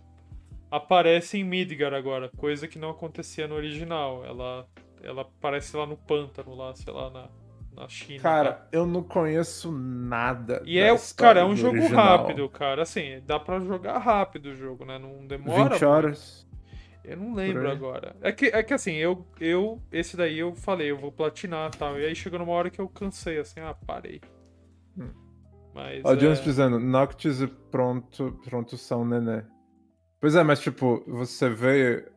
aparece em Midgar agora, coisa que não acontecia no original. Ela, ela aparece lá no pântano, lá, sei lá, na, na China. Cara, eu não conheço nada. E é, cara, é um jogo original. rápido, cara. Assim, dá pra jogar rápido o jogo, né? Não demora 20 muito. horas. Eu não lembro agora. É que, é que assim, eu, eu. Esse daí eu falei, eu vou platinar e tal. E aí chegou numa hora que eu cansei, assim, ah, parei. Hum. Mas. Ó, é, Jones dizendo, Noctis e pronto, pronto são nenê. Pois é, mas tipo, você vê.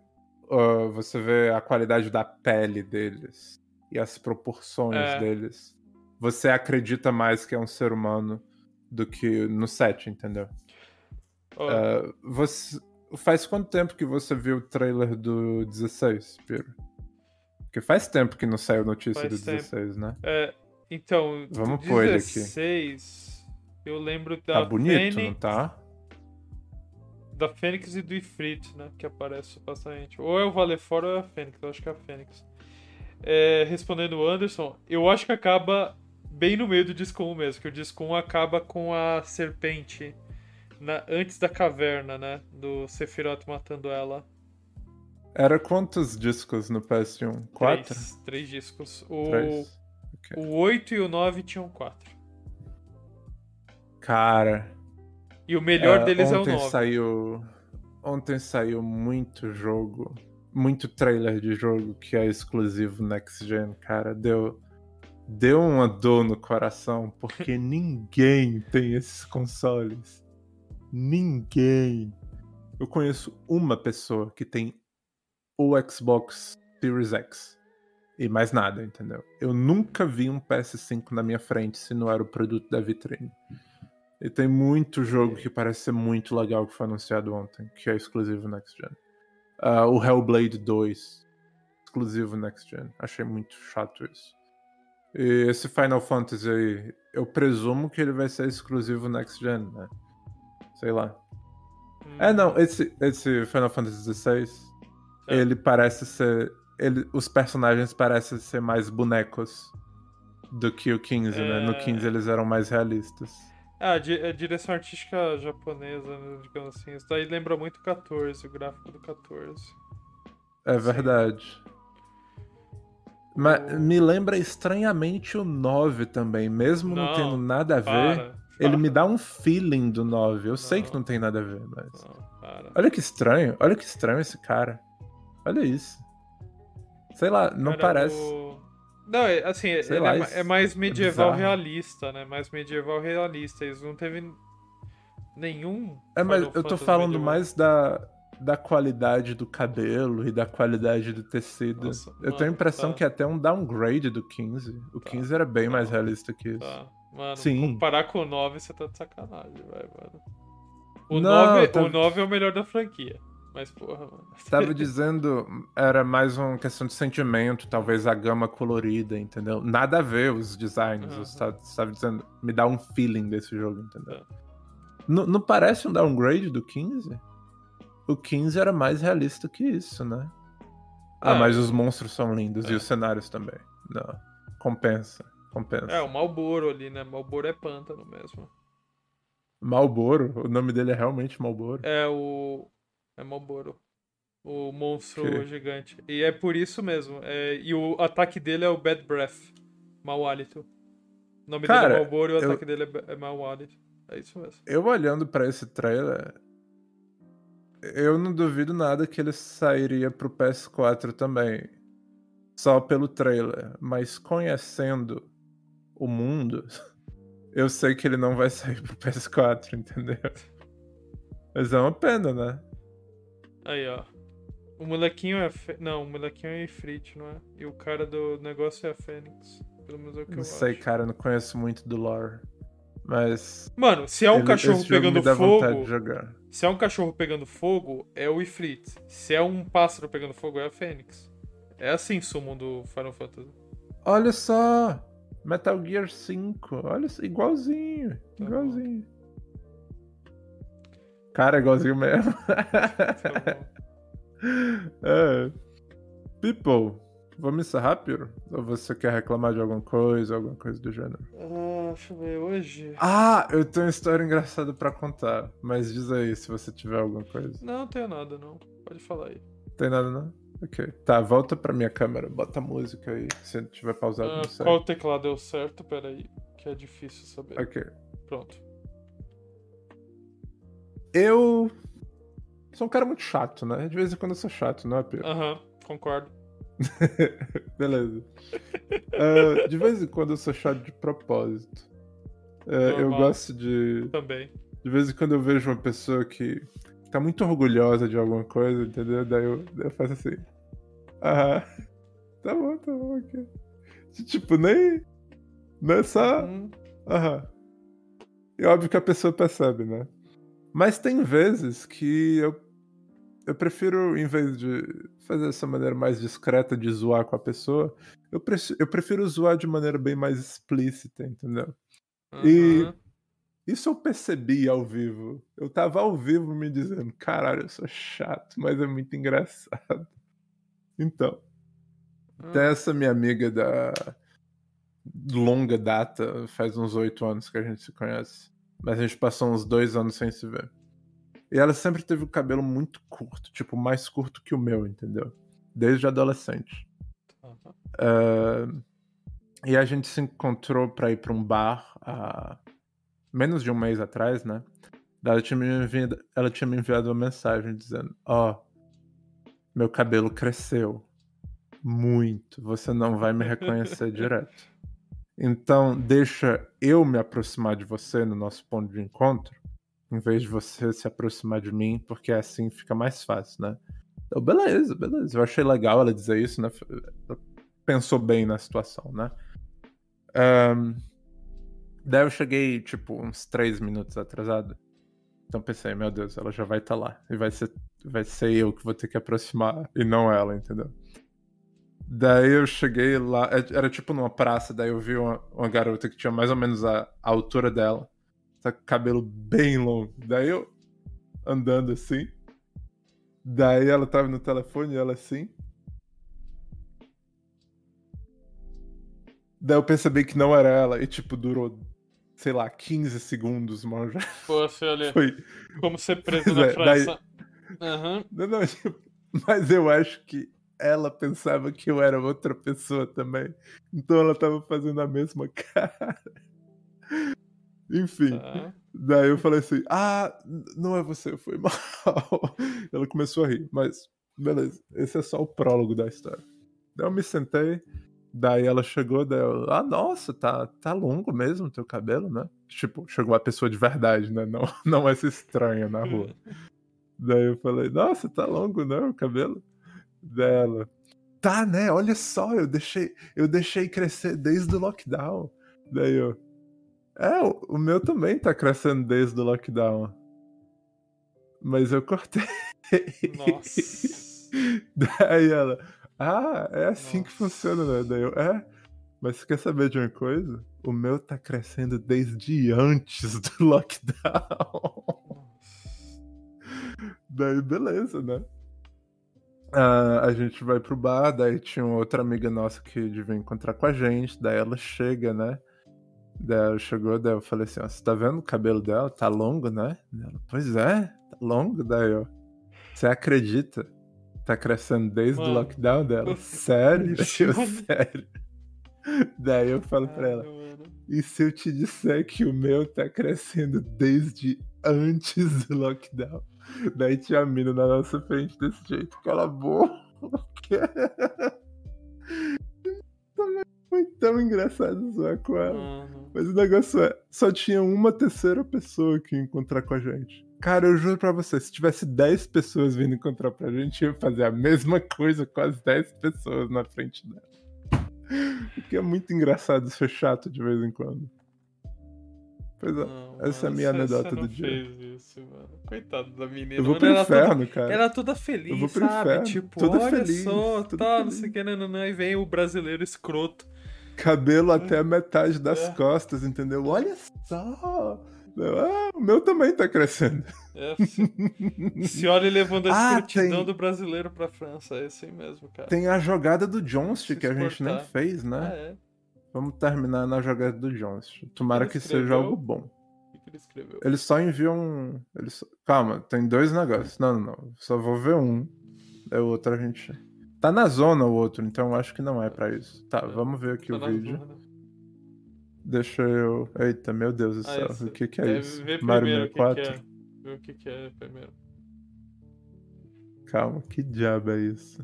ah, você vê a qualidade da pele deles e as proporções É. deles. Você acredita mais que é um ser humano do que no set, entendeu? ó, Ah, você. Faz quanto tempo que você viu o trailer do 16, Piro? Porque faz tempo que não saiu notícia Faz do tempo. 16, né? é, então, Vamos do pôr ele aqui. 16, eu lembro da Tá bonito, não Fênix, tá? da Fênix e do Ifrit, né? Que aparece bastante. Ou é o Valefora ou é a Fênix, eu acho que é a Fênix. É, respondendo o Anderson, eu acho que acaba bem no meio do disco 1 mesmo, que o disco 1 acaba com a serpente na- antes da caverna, né? Do Sephiroth matando ela. Era quantos discos no PS1? Quatro? Três, três discos. O, Três? Ok. o 8 e o 9 tinham quatro. Cara. E o melhor é, deles é o ontem 9. saiu. Ontem saiu muito jogo. Muito trailer de jogo que é exclusivo Next Gen, cara. Deu. Deu uma dor no coração, porque ninguém tem esses consoles. Ninguém. Eu conheço uma pessoa que tem o Xbox Series X. E mais nada, entendeu? Eu nunca vi um PS5 na minha frente se não era o produto da vitrine. E tem muito jogo que parece ser muito legal que foi anunciado ontem, que é exclusivo Next Gen. Ah, o Hellblade 2, exclusivo Next Gen. Achei muito chato isso. E esse Final Fantasy aí, eu presumo que ele vai ser exclusivo Next Gen, né? Sei lá. Hum, É, não, esse, esse Final Fantasy XVI, É. ele parece ser. Ele, os personagens parecem ser mais bonecos do que o 15, né? No É. 15 eles eram mais realistas. Ah, a, di- a direção artística japonesa, né, digamos assim. Isso daí lembra muito o 14, o gráfico do 14. É Sim. verdade. Mas O- me lembra estranhamente o 9 também, mesmo não, Não, tendo nada a ver. Para. Ele me dá um feeling do 9. Eu sei que Não. não tem nada a ver, mas. Não. Olha que estranho, olha que estranho esse cara. Olha isso. Sei lá, não Cara, parece. o- Não, é, assim, ele lá, é, é mais medieval bizarro. realista, né? Mais medieval realista. Eles não teve nenhum. É, mas Final eu tô Fantasy falando medieval. mais da, da qualidade do cabelo e da qualidade do tecido. Nossa, eu tenho a mano, impressão tá. que é até um downgrade do 15. O Tá. 15 era bem mais Não. realista que isso. Tá. Mano, Sim. comparar com o 9, você tá de sacanagem, vai, mano. O, Não, 9, tá- o 9 é o melhor da franquia. Mas, porra, mano. Tava dizendo, era mais uma questão de sentimento, talvez a gama colorida, entendeu? Nada a ver os designs. Aham. Você tá- você tava dizendo, me dá um feeling desse jogo, entendeu? É. Não, não parece um downgrade do 15? O 15 era mais realista que isso, né? Ah, Ah, mas os monstros são lindos e é. os cenários também. Não. Compensa. Compensa. É, o Malboro ali, né? Malboro é pântano mesmo. Malboro, o nome dele é realmente Malboro. É o. É Malboro. O monstro Ok. gigante. E é por isso mesmo. é, e o ataque dele é o Bad Breath. Mau hálito. O nome Cara, dele é Malboro e o eu- ataque dele é, é mau hálito. É isso mesmo. Eu olhando pra esse trailer, eu não duvido nada que ele sairia pro PS4 também. Só pelo trailer. Mas conhecendo o mundo, eu sei que ele não vai sair pro PS4, entendeu? Mas é uma pena, né? Aí, ó. O molequinho é. Fe... Não, o molequinho é Ifrit, não é? E o cara do negócio é a Fênix. Pelo menos é o que Não eu sei, acho. cara, eu não conheço muito do lore. Mas. Mano, se é um ele- cachorro pegando fogo. Se é um cachorro pegando fogo, é o Ifrit. Se é um pássaro pegando fogo, é a Fênix. É assim summon do Final Fantasy. Olha só! Metal Gear 5. Olha igualzinho. Tá igualzinho. Cara, é igualzinho mesmo. Tá bom. é. People, vamos encerrar, Piro? Ou você quer reclamar de alguma coisa, alguma coisa do gênero? Ah, deixa eu ver, hoje. Ah, eu tenho uma história engraçada pra contar. Mas diz aí se você tiver alguma coisa. Não, não tenho nada, não. Pode falar aí. Tem nada, não? Ok. Tá, volta pra minha câmera, bota a música aí. Se tiver pausado, Ah, não sei. qual teclado deu certo? Pera aí, que é difícil saber. Ok. Pronto. Eu sou um cara muito chato, né? De vez em quando eu sou chato, não é, Pedro? Aham, concordo. Beleza. Ah, de vez em quando eu sou chato de propósito. É, eu gosto de. Também. De vez em quando eu vejo uma pessoa que tá muito orgulhosa de alguma coisa, entendeu? Daí eu, eu faço assim. Aham. Tá bom, tá bom, ok. Tipo, nem. Não é só. Hum, Aham. E óbvio que a pessoa percebe, né? Mas tem vezes que eu, eu prefiro, em vez de fazer essa maneira mais discreta de zoar com a pessoa, eu, preci- eu prefiro zoar de maneira bem mais explícita, entendeu? E- aham. Isso eu percebi ao vivo. Eu tava ao vivo me dizendo, caralho, eu sou chato, mas é muito engraçado. Então, tem essa minha amiga da longa data, faz uns oito anos que a gente se conhece. Mas a gente passou uns dois anos sem se ver. E ela sempre teve o cabelo muito curto, tipo, mais curto que o meu, entendeu? Desde adolescente. Aham. Ah, e a gente se encontrou pra ir pra um bar há menos de um mês atrás, né? Ela tinha me enviado, ela tinha me enviado uma mensagem dizendo: Ó, meu cabelo cresceu muito, você não vai me reconhecer direto. Então, deixa eu me aproximar de você no nosso ponto de encontro, em vez de você se aproximar de mim, porque assim fica mais fácil, né? Eu, beleza, beleza. Eu achei legal ela dizer isso, né? Ela pensou bem na situação, né? Ahn, daí eu cheguei, tipo, uns três minutos atrasado. Então pensei, meu Deus, ela já vai estar lá. E vai ser, vai ser eu que vou ter que aproximar, e não ela, entendeu? Daí eu cheguei lá, é- era tipo numa praça, daí eu vi uma, uma garota que tinha mais ou menos a, a altura dela. Só com cabelo bem longo. Daí eu andando assim. Daí ela tava no telefone e ela assim. Daí eu percebi que não era ela e tipo durou, sei lá, 15 segundos, mano. Já Pô, foi. como ser preso Pois na é, daí- França. Aham. Não, não, tipo, mas eu acho que ela pensava que eu era outra pessoa também. Então ela tava fazendo a mesma cara. Enfim. Tá. Daí eu falei assim: Ah, não é você, foi mal. Ela começou a rir, mas beleza, esse é só o prólogo da história. Daí eu me sentei, daí ela chegou, daí eu, ah, nossa, tá, tá longo mesmo teu cabelo, né? Tipo, chegou a pessoa de verdade, né? Não, não essa estranha na rua. daí eu falei: Nossa, tá longo, né? O cabelo dela. Tá, né? Olha só, eu deixei, eu deixei crescer desde o lockdown. Daí eu. É, o, o meu também tá crescendo desde o lockdown. Mas eu cortei. Nossa. Daí ela. Ah, é assim que Nossa. funciona, né? Daí eu. É. Mas você quer saber de uma coisa? O meu tá crescendo desde antes do lockdown. Daí, beleza, né? Ah, a gente vai pro bar, daí tinha outra amiga nossa que devia encontrar com a gente, daí ela chega, né? Daí ela chegou, daí eu falei assim, ó, você tá vendo o cabelo dela? Tá longo, né? Ela, pois é, tá longo, daí eu. Você acredita? tá crescendo desde o Mano, lockdown dela? Sério? Mano. sério. Daí eu falo pra ela, e se eu te disser que o meu tá crescendo desde antes do lockdown? Daí tinha a mina na nossa frente desse jeito, cala a boca. Foi tão engraçado zoar com ela. Mano. Mas o negócio é, só tinha uma terceira pessoa que ia encontrar com a gente. Cara, eu juro pra você, se tivesse 10 pessoas vindo encontrar pra gente, eu ia fazer a mesma coisa com as 10 pessoas na frente dela. Porque é muito engraçado é chato de vez em quando. Pois é, Não, essa é a minha anedota do não dia. fez isso, mano. Coitado da menina. eu vou mano, pro ela toda- inferno, cara. Ela toda feliz, Eu vou pro sabe? inferno, Tipo, toda olha feliz, só, toda tá, não feliz. sei o que, nananã, e vem o brasileiro escroto. Cabelo até a metade das É. costas, entendeu? Olha só! Ah, o meu também tá crescendo. É, se, se olha levando a Ah, escrotidão tem- do brasileiro pra França, é assim mesmo, cara. Tem a jogada do Johnst Se que a gente nem fez, Ah, né? é. Vamos terminar na jogada do Johnst. Tomara Ele que seja algo bom. O que ele escreveu? Eles só enviam. um- Eles... só- Calma, tem dois negócios. Não, não, não. Só vou ver um. É o outro a gente. Tá na zona o outro, então eu acho que não é pra isso. Tá, vamos ver aqui Tá o vídeo. zona. Deixa eu. Eita, meu Deus do Ah, céu. esse- o que que é isso? Mario primeiro o que que 64? é. Ver o que que é primeiro. Calma, que diabo é isso?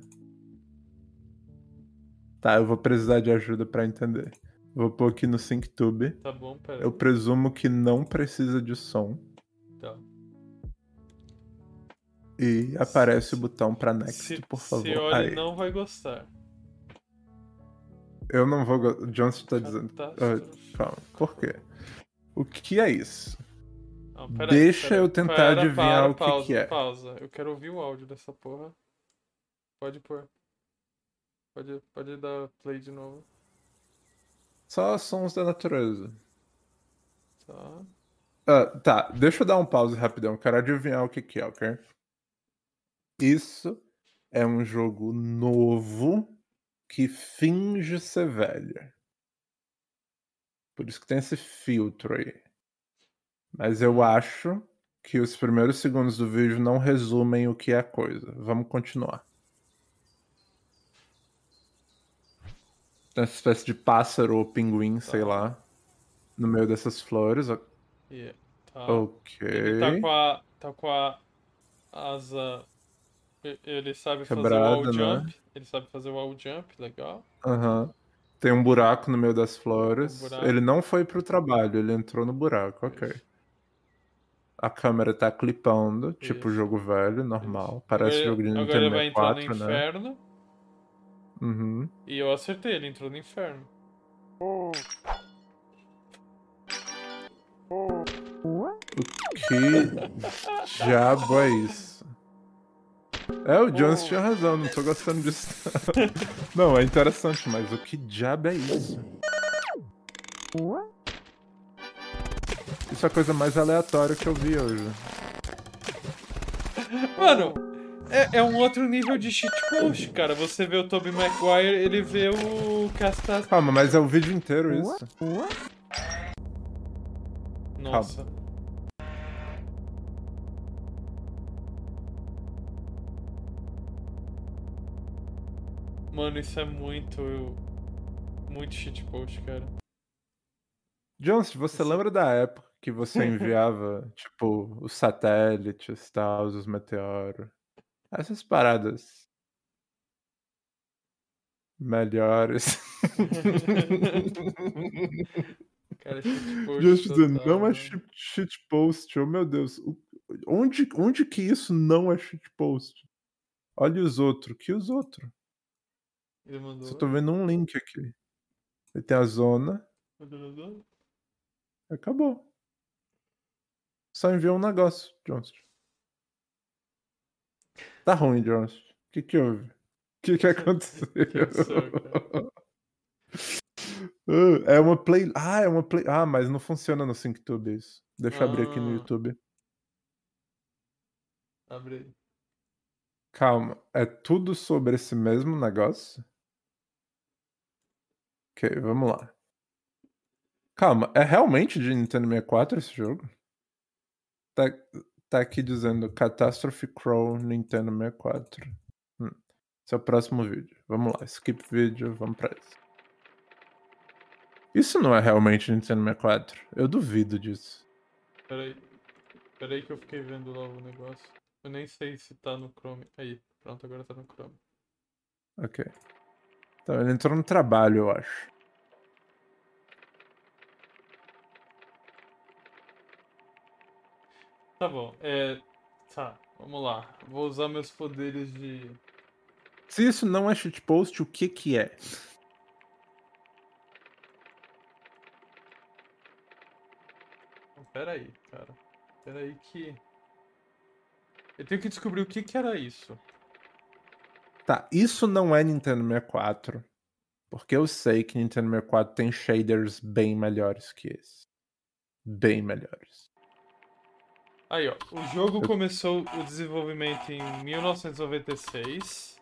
Tá, eu vou precisar de ajuda pra entender. Vou pôr aqui no SyncTube. Tá bom, pera. Eu presumo que não precisa de som. Tá. E aparece o botão pra next, Se, por favor. se olha, Aí. não vai gostar. Eu não vou. go- O Johnson tá dizendo. Catástrofe. Ah, calma, por quê? O que é isso? Não, pera Deixa pera eu tentar pera, adivinhar para, o que pausa, que é. Pausa. Eu quero ouvir o áudio dessa porra. Pode pôr. Pode, pode dar play de novo. Só sons da natureza. Tá. Ah, tá, deixa eu dar um pause rapidão. Quero adivinhar o que, que é, ok? Isso é um jogo novo que finge ser velho. Por isso que tem esse filtro aí. Mas eu acho que os primeiros segundos do vídeo não resumem o que é a coisa. Vamos continuar. Essa espécie de pássaro ou pinguim, sei Tá. lá, no meio dessas flores. E, tá. Ok. Ele tá com a. tá com a asa. Ele sabe fazer o Quebrada, wall né? jump. Ele sabe fazer o wall jump, legal. Aham. Tem um buraco no meio das flores. Um. Ele não foi pro trabalho, ele entrou no buraco, ok. Isso. A câmera tá clipando, tipo Isso. jogo velho, normal. Parece agora, jogo de agora Nintendo ele vai entrar no 64, né? inferno. Uhum. E eu acertei, ele entrou no inferno. Que diabo é isso? É, o Jones tinha razão, não tô gostando disso. não, é interessante, mas o que diabo é isso? Isso é a coisa mais aleatória que eu vi hoje. Mano, é, é um outro nível de shitpost, cara. Você vê o Tobey Maguire, ele vê o Castas. Calma, mas é o vídeo inteiro isso? Nossa. Mano, isso é muito. Muito shitpost, cara. Jones, você lembra da época que você enviava, tipo, os satélites, tal, os meteoros? Essas paradas. Melhores. Cara, shitpost. Just total, não é mano. shit, shitpost, oh meu Deus. Onde, onde que isso não é shitpost? Olha os outros. Que os outros? Ele mandou. Só tô vendo um link aqui. Aí tem a zona. Acabou. Só enviou um negócio, Jones. Tá ruim, Jones. O que que houve? O que que aconteceu? Ah, é uma play... Ah, é uma play... Ah, mas não funciona no SyncTube isso. Deixa eu abrir aqui no Ah. YouTube. Abre aí. Calma. É tudo sobre esse mesmo negócio? Ok, vamos lá. Calma, é realmente de Nintendo 64 esse jogo? Tá, tá aqui dizendo Catastrophe Crow Nintendo 64. Hum. Esse é o próximo vídeo. Vamos lá, skip vídeo, vamos pra isso. Isso não é realmente Nintendo 64. Eu duvido disso. Peraí. Peraí que eu fiquei vendo lá o negócio. Eu nem sei se tá no Chrome. Aí, pronto, agora tá no Chrome. Ok. Então ele entrou no trabalho, eu acho. Tá bom, é. Tá, vamos lá. Vou usar meus poderes de. Se isso não é shitpost, o que que é? Pera aí, cara. Pera aí que. Eu tenho que descobrir o que que era isso. Tá, isso não é Nintendo 64. Porque eu sei que Nintendo 64 tem shaders bem melhores que esse. Bem melhores. Aí, ó. O jogo começou o desenvolvimento em 1996.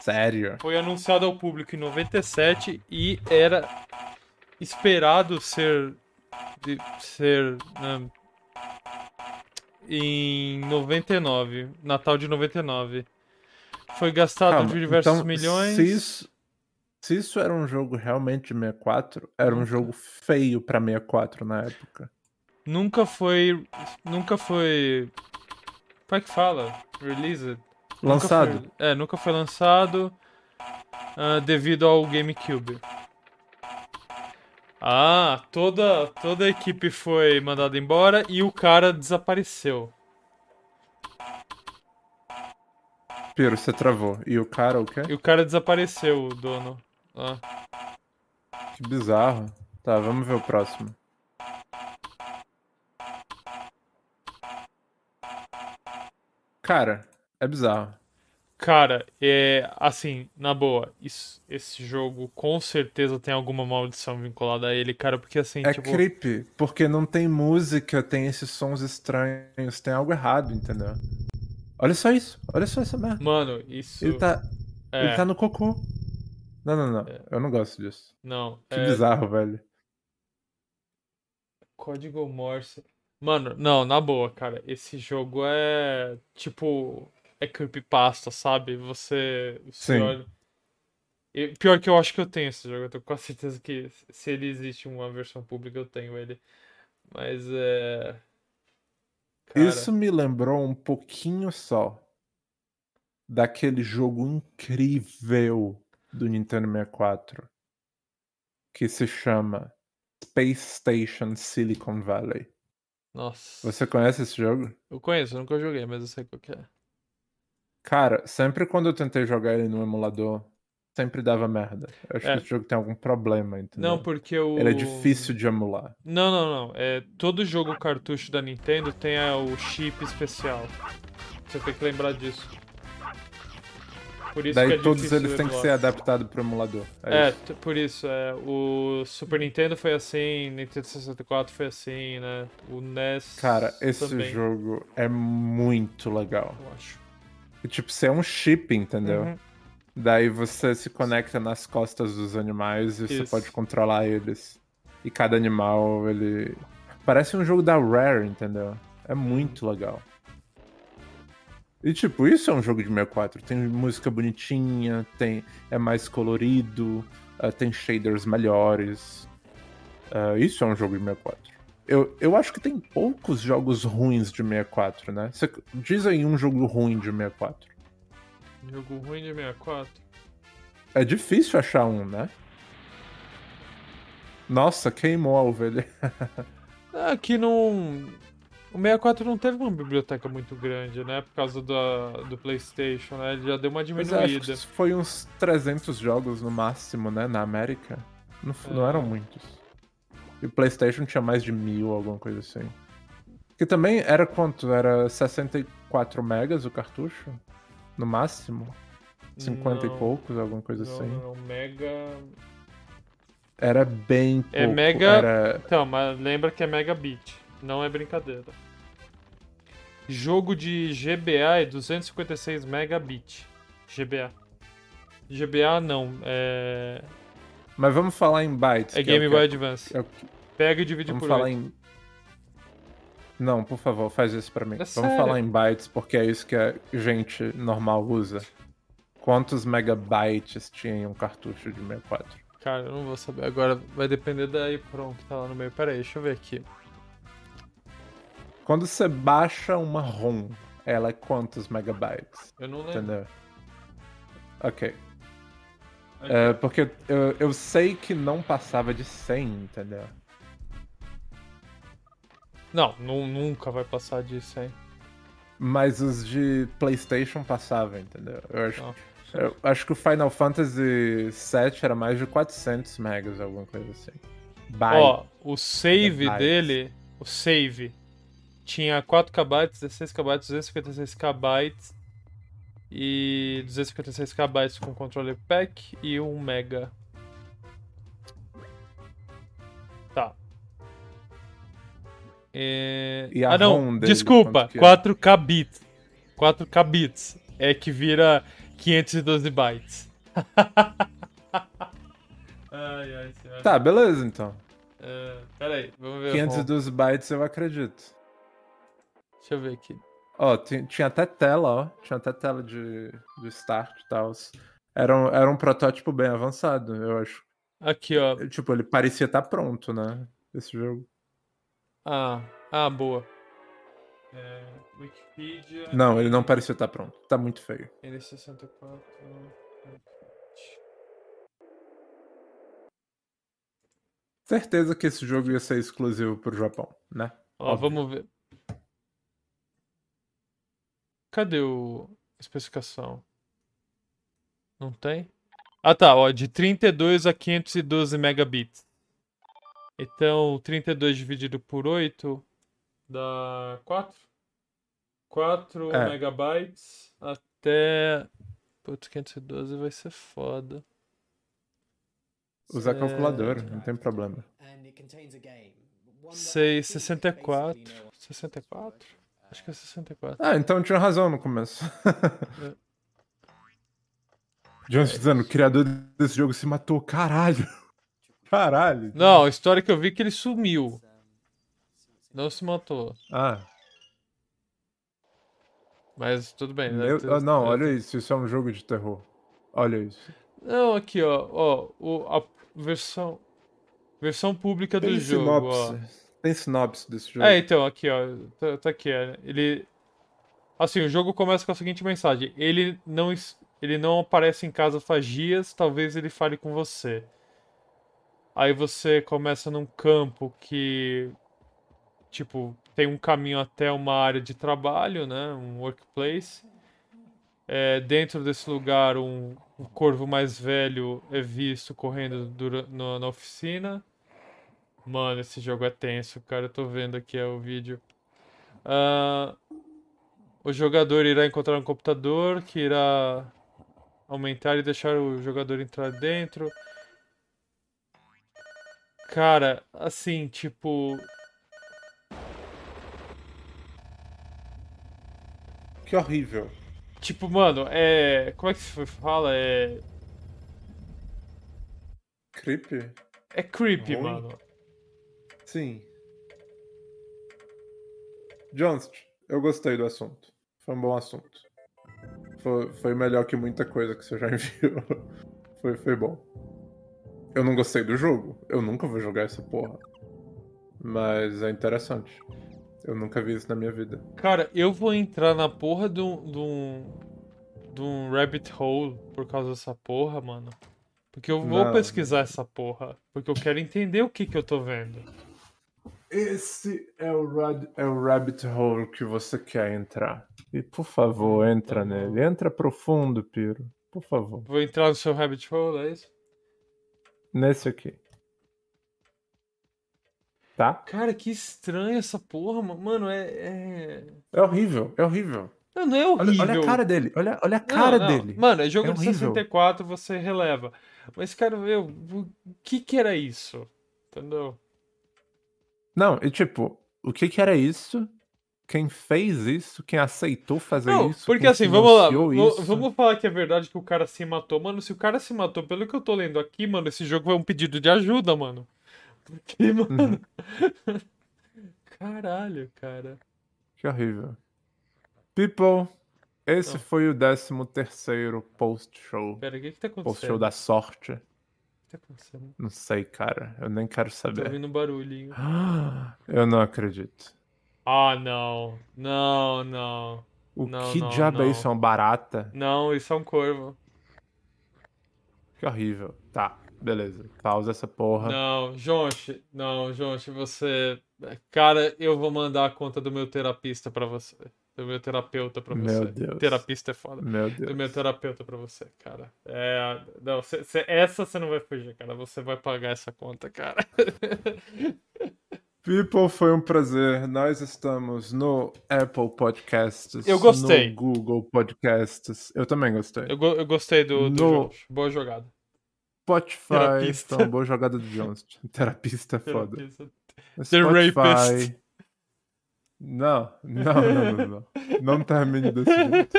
Sério? Foi anunciado ao público em 97 e era esperado ser de ser né, em 99, Natal de 99. Foi gastado Calma, de diversos então, milhões. Se isso, se isso era um jogo realmente de 64, era um jogo feio pra 64 na época. Nunca foi, nunca foi, como é que fala? Released. Nunca Lançado? foi- é, nunca foi lançado ah, devido ao GameCube. Ah, toda, toda a equipe foi mandada embora e o cara desapareceu. Piro, você travou. E o cara, o quê? E o cara desapareceu, o dono. Ah, Que bizarro. Tá, vamos ver o próximo. Cara, é bizarro. Cara, é assim, na boa, isso- esse jogo com certeza tem alguma maldição vinculada a ele, cara, porque assim, É tipo, creepy, porque não tem música, tem esses sons estranhos, tem algo errado, entendeu? Olha só isso, olha só essa merda. mano, isso Ele tá, é, ele tá no cocô. Não, não, não. Eu não gosto disso. não, Que é bizarro, velho. código Morse. Mano, não, na boa, cara, esse jogo é tipo é creepypasta, sabe? Você, você Sim. olha pior que eu acho que eu tenho esse jogo, eu tô com a certeza que se ele existe uma versão pública eu tenho ele. Mas é Cara, Isso me lembrou um pouquinho só daquele jogo incrível do Nintendo 64 que se chama Space Station Silicon Valley. Nossa. Você conhece esse jogo? Eu conheço, eu nunca joguei, mas eu sei qual que é. Cara, sempre quando eu tentei jogar ele no emulador, sempre dava merda. Eu acho É. que esse jogo tem algum problema, entendeu? Não, porque o. Ele é difícil de emular. Não, não, não. É, todo jogo cartucho da Nintendo tem é, o chip especial. Você tem que lembrar disso. Por isso Daí é todos eles têm que ser adaptados pro emulador. É, É, isso. por isso, é, o Super Nintendo foi assim, Nintendo 64 foi assim, né? O NES Cara, esse também, jogo é muito legal. eu acho. E, tipo, você é um chip, entendeu? Uhum. Daí você se conecta nas costas dos animais e você Isso. pode controlar eles. E cada animal, ele. Parece um jogo da Rare, entendeu? É muito legal. E tipo, isso é um jogo de 64. Tem música bonitinha, tem é mais colorido, ah, tem shaders melhores. Ah, isso é um jogo de 64. Eu, eu acho que tem poucos jogos ruins de 64, né? Você, diz aí um jogo ruim de 64. Jogo ruim de 64. É difícil achar um, né? Nossa, queimou a ovelha. Aqui não. O 64 não teve uma biblioteca muito grande, né? Por causa da, do PlayStation, né? Ele já deu uma Mas diminuída. que foi uns 300 jogos no máximo, né? Na América. Não, f- não É. eram muitos. E o PlayStation tinha mais de mil, alguma coisa assim. Que também era quanto? Era 64 megas o cartucho? No máximo? 50 Não, e poucos, alguma coisa Não, assim. não, Mega. Era bem pouco. É mega- Era... Então, mas lembra que é megabit, não é brincadeira. Jogo de GBA é 256 megabit. GBA. GBA não, é, Mas vamos falar em bytes. é que Game Boy que- Advance. é que- Pega e divide Vamos por falar 8. em. Não, por favor, faz isso pra mim. Vamos sério. falar em bytes, porque é isso que a gente normal usa. Quantos megabytes tinha em um cartucho de 64? Cara, eu não vou saber. Agora vai depender da EEPROM que tá lá no meio. Pera aí, deixa eu ver aqui. Quando você baixa uma ROM, ela é quantos megabytes? Eu não lembro. Entendeu? Ok. É, porque eu, eu sei que não passava de 100, entendeu? Não, nu- nunca vai passar disso, hein? Mas os de PlayStation passavam, entendeu? Eu acho, Não. eu acho que o Final Fantasy VII era mais de 400 megas, alguma coisa assim. Byte. Ó, o save dele, o save, tinha 4 KB, 16 KB, 256 KB e 256 KB com controle pack e 1 mega. Tá. É... E a ah, não, dele, desculpa, quanto que é? 4 kbits. 4 kbits é que vira 512 bytes. ai, ai. Tá, beleza então. É, peraí, vamos ver. 512 bytes eu acredito. Deixa eu ver aqui. Ó, ti- tinha até tela, ó. Tinha até tela de, de start e tal. Era um, era um protótipo bem avançado, eu acho. Aqui, ó. Tipo, ele parecia estar pronto, né? Esse jogo. Ah, ah, boa. É, Wikipedia. Não, ele não parecia estar pronto. Tá muito feio. N64. Certeza que esse jogo ia ser exclusivo pro Japão, né? Ó, Óbvio. vamos ver. Cadê o a especificação? Não tem? Ah, tá, ó, de 32 a 512 megabits. Então, 32 dividido por 8 dá 4? 4 É. megabytes até. Putz, 512 vai ser foda. Usar É, calculadora, não tem problema. Sei, 64. 64? Acho que é 64. Ah, então tinha razão no começo. É. Jones dizendo, o criador desse jogo se matou, caralho. Caralho. Não, a história que eu vi é que ele sumiu. Não se matou. Ah, Mas tudo bem. né? meu- Tem- ah, não, é, olha isso, isso é um jogo de terror. Olha isso. Não, aqui, ó. ó o, a versão. Versão pública do Tem jogo, ó. Tem sinopse desse jogo. É, então, aqui, ó. Tá, tá aqui, é. Ele. Assim, o jogo começa com a seguinte mensagem: ele não, ele não aparece em casa faz dias, talvez ele fale com você. Aí você começa num campo que. Tipo, tem um caminho até uma área de trabalho, né? Um workplace. É, dentro desse lugar, um, um corvo mais velho é visto correndo dura- no- na oficina. Mano, esse jogo é tenso, cara. Eu tô vendo aqui é, o vídeo. Ah, o jogador irá encontrar um computador que irá aumentar e deixar o jogador entrar dentro. Cara, assim, tipo. Que horrível. Tipo, mano, é. Como é que se fala? É. Creepy? É creepy, Ruim? mano. Sim. Jones, eu gostei do assunto. Foi um bom assunto. Foi, foi melhor que muita coisa que você já enviou. Foi, foi bom. Eu não gostei do jogo. Eu nunca vou jogar essa porra. Mas é interessante. Eu nunca vi isso na minha vida. Cara, eu vou entrar na porra de um, de um, de um rabbit hole por causa dessa porra, mano. Porque eu vou Não. pesquisar essa porra. Porque eu quero entender o que que eu tô vendo. Esse é o, rad- é o rabbit hole que você quer entrar. E por favor, entra Tá nele. Entra profundo, Piro. Por favor. Vou entrar no seu rabbit hole, é isso? Nesse aqui. Tá? Cara, que estranho essa porra, ma- mano. É. é... É horrível, é horrível. Não, não é Olha, horrível. olha a cara dele, olha, olha a Não, cara não. dele. Mano, é jogo É de horrível. 64, você releva. Mas, cara, meu, o que que era isso? Entendeu? Não, e tipo, o que que era isso? Quem fez isso? Quem aceitou fazer Não, isso? porque assim, vamos lá. isso? Vamos falar que é verdade que o cara se matou. Mano, se o cara se matou, pelo que eu tô lendo aqui, mano, esse jogo é um pedido de ajuda, mano. Porque, mano. Caralho, cara. Que horrível. People, Esse Não. foi o 13 terceiro post-show. Pera, o que que tá Post-show acontecendo? da sorte. Que tá acontecendo? Não sei, cara. Eu nem quero Tô saber. ouvindo um barulhinho. Eu não acredito. Ah, não. Não, não. O Não, que não, diabo é não. isso? É uma barata? Não, isso é um corvo. Que horrível. Tá, beleza. Pausa essa porra. Não, Jonche, não, Jonche, você. Cara, eu vou mandar a conta do meu terapista pra você. Do meu terapeuta pra você. Meu Deus. Terapista é foda. Meu Do meu Deus. terapeuta pra você, cara. É. Não, cê- cê- essa você não vai fugir, cara. Você vai pagar essa conta, cara. People, foi um prazer. Nós estamos no Apple Podcasts. Eu gostei. No Google Podcasts. Eu também gostei. Eu, go- eu gostei do, do No- Jonche. Boa jogada. Spotify. Terapista. Uma boa jogada do Jones. Terapista é foda. Terapista. Spotify. rapist. Não, não, não, não, não. Não termine desse jeito.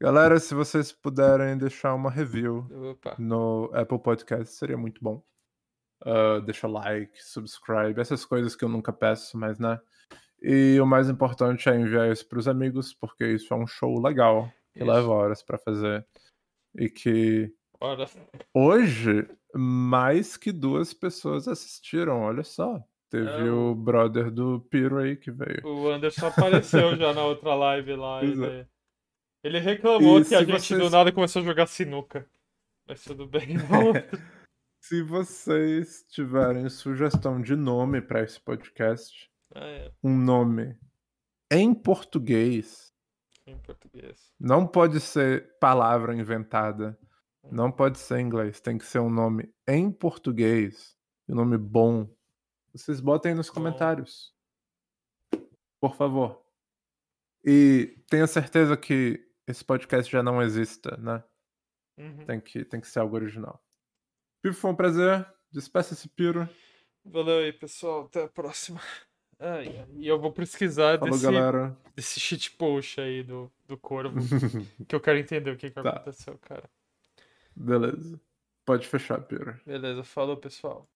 Galera, se vocês puderem deixar uma review Opa. no Apple Podcast, seria muito bom. Ah, deixa like, subscribe, essas coisas que eu nunca peço, mas né. E o mais importante é enviar isso pros amigos, porque isso é um show legal, que Isso. leva horas pra fazer. E que Hoje, mais que duas pessoas assistiram, olha só. Teve É, o brother do Piro aí que veio. o Anderson apareceu já na outra live lá. Pois é. Ele, ele reclamou E que a gente vocês- do nada começou a jogar sinuca. Mas tudo bem, vamos. Se vocês tiverem sugestão de nome para esse podcast, Ah, é, um nome em português, em português. não pode ser palavra inventada, não pode ser em inglês, tem que ser um nome em português, um nome bom. Vocês botem aí nos comentários. Por favor. E tenha certeza que esse podcast já não exista, né? Uhum. Tem que, tem que ser algo original. Piro, foi um prazer. Despeça-se, Piro. Valeu aí, pessoal. Até a próxima. E eu vou pesquisar Falou, desse, galera. desse shitpost aí do, do corvo. que eu quero entender o que, que Tá. aconteceu, cara. Beleza. Pode fechar, Piro. Beleza, falou, pessoal.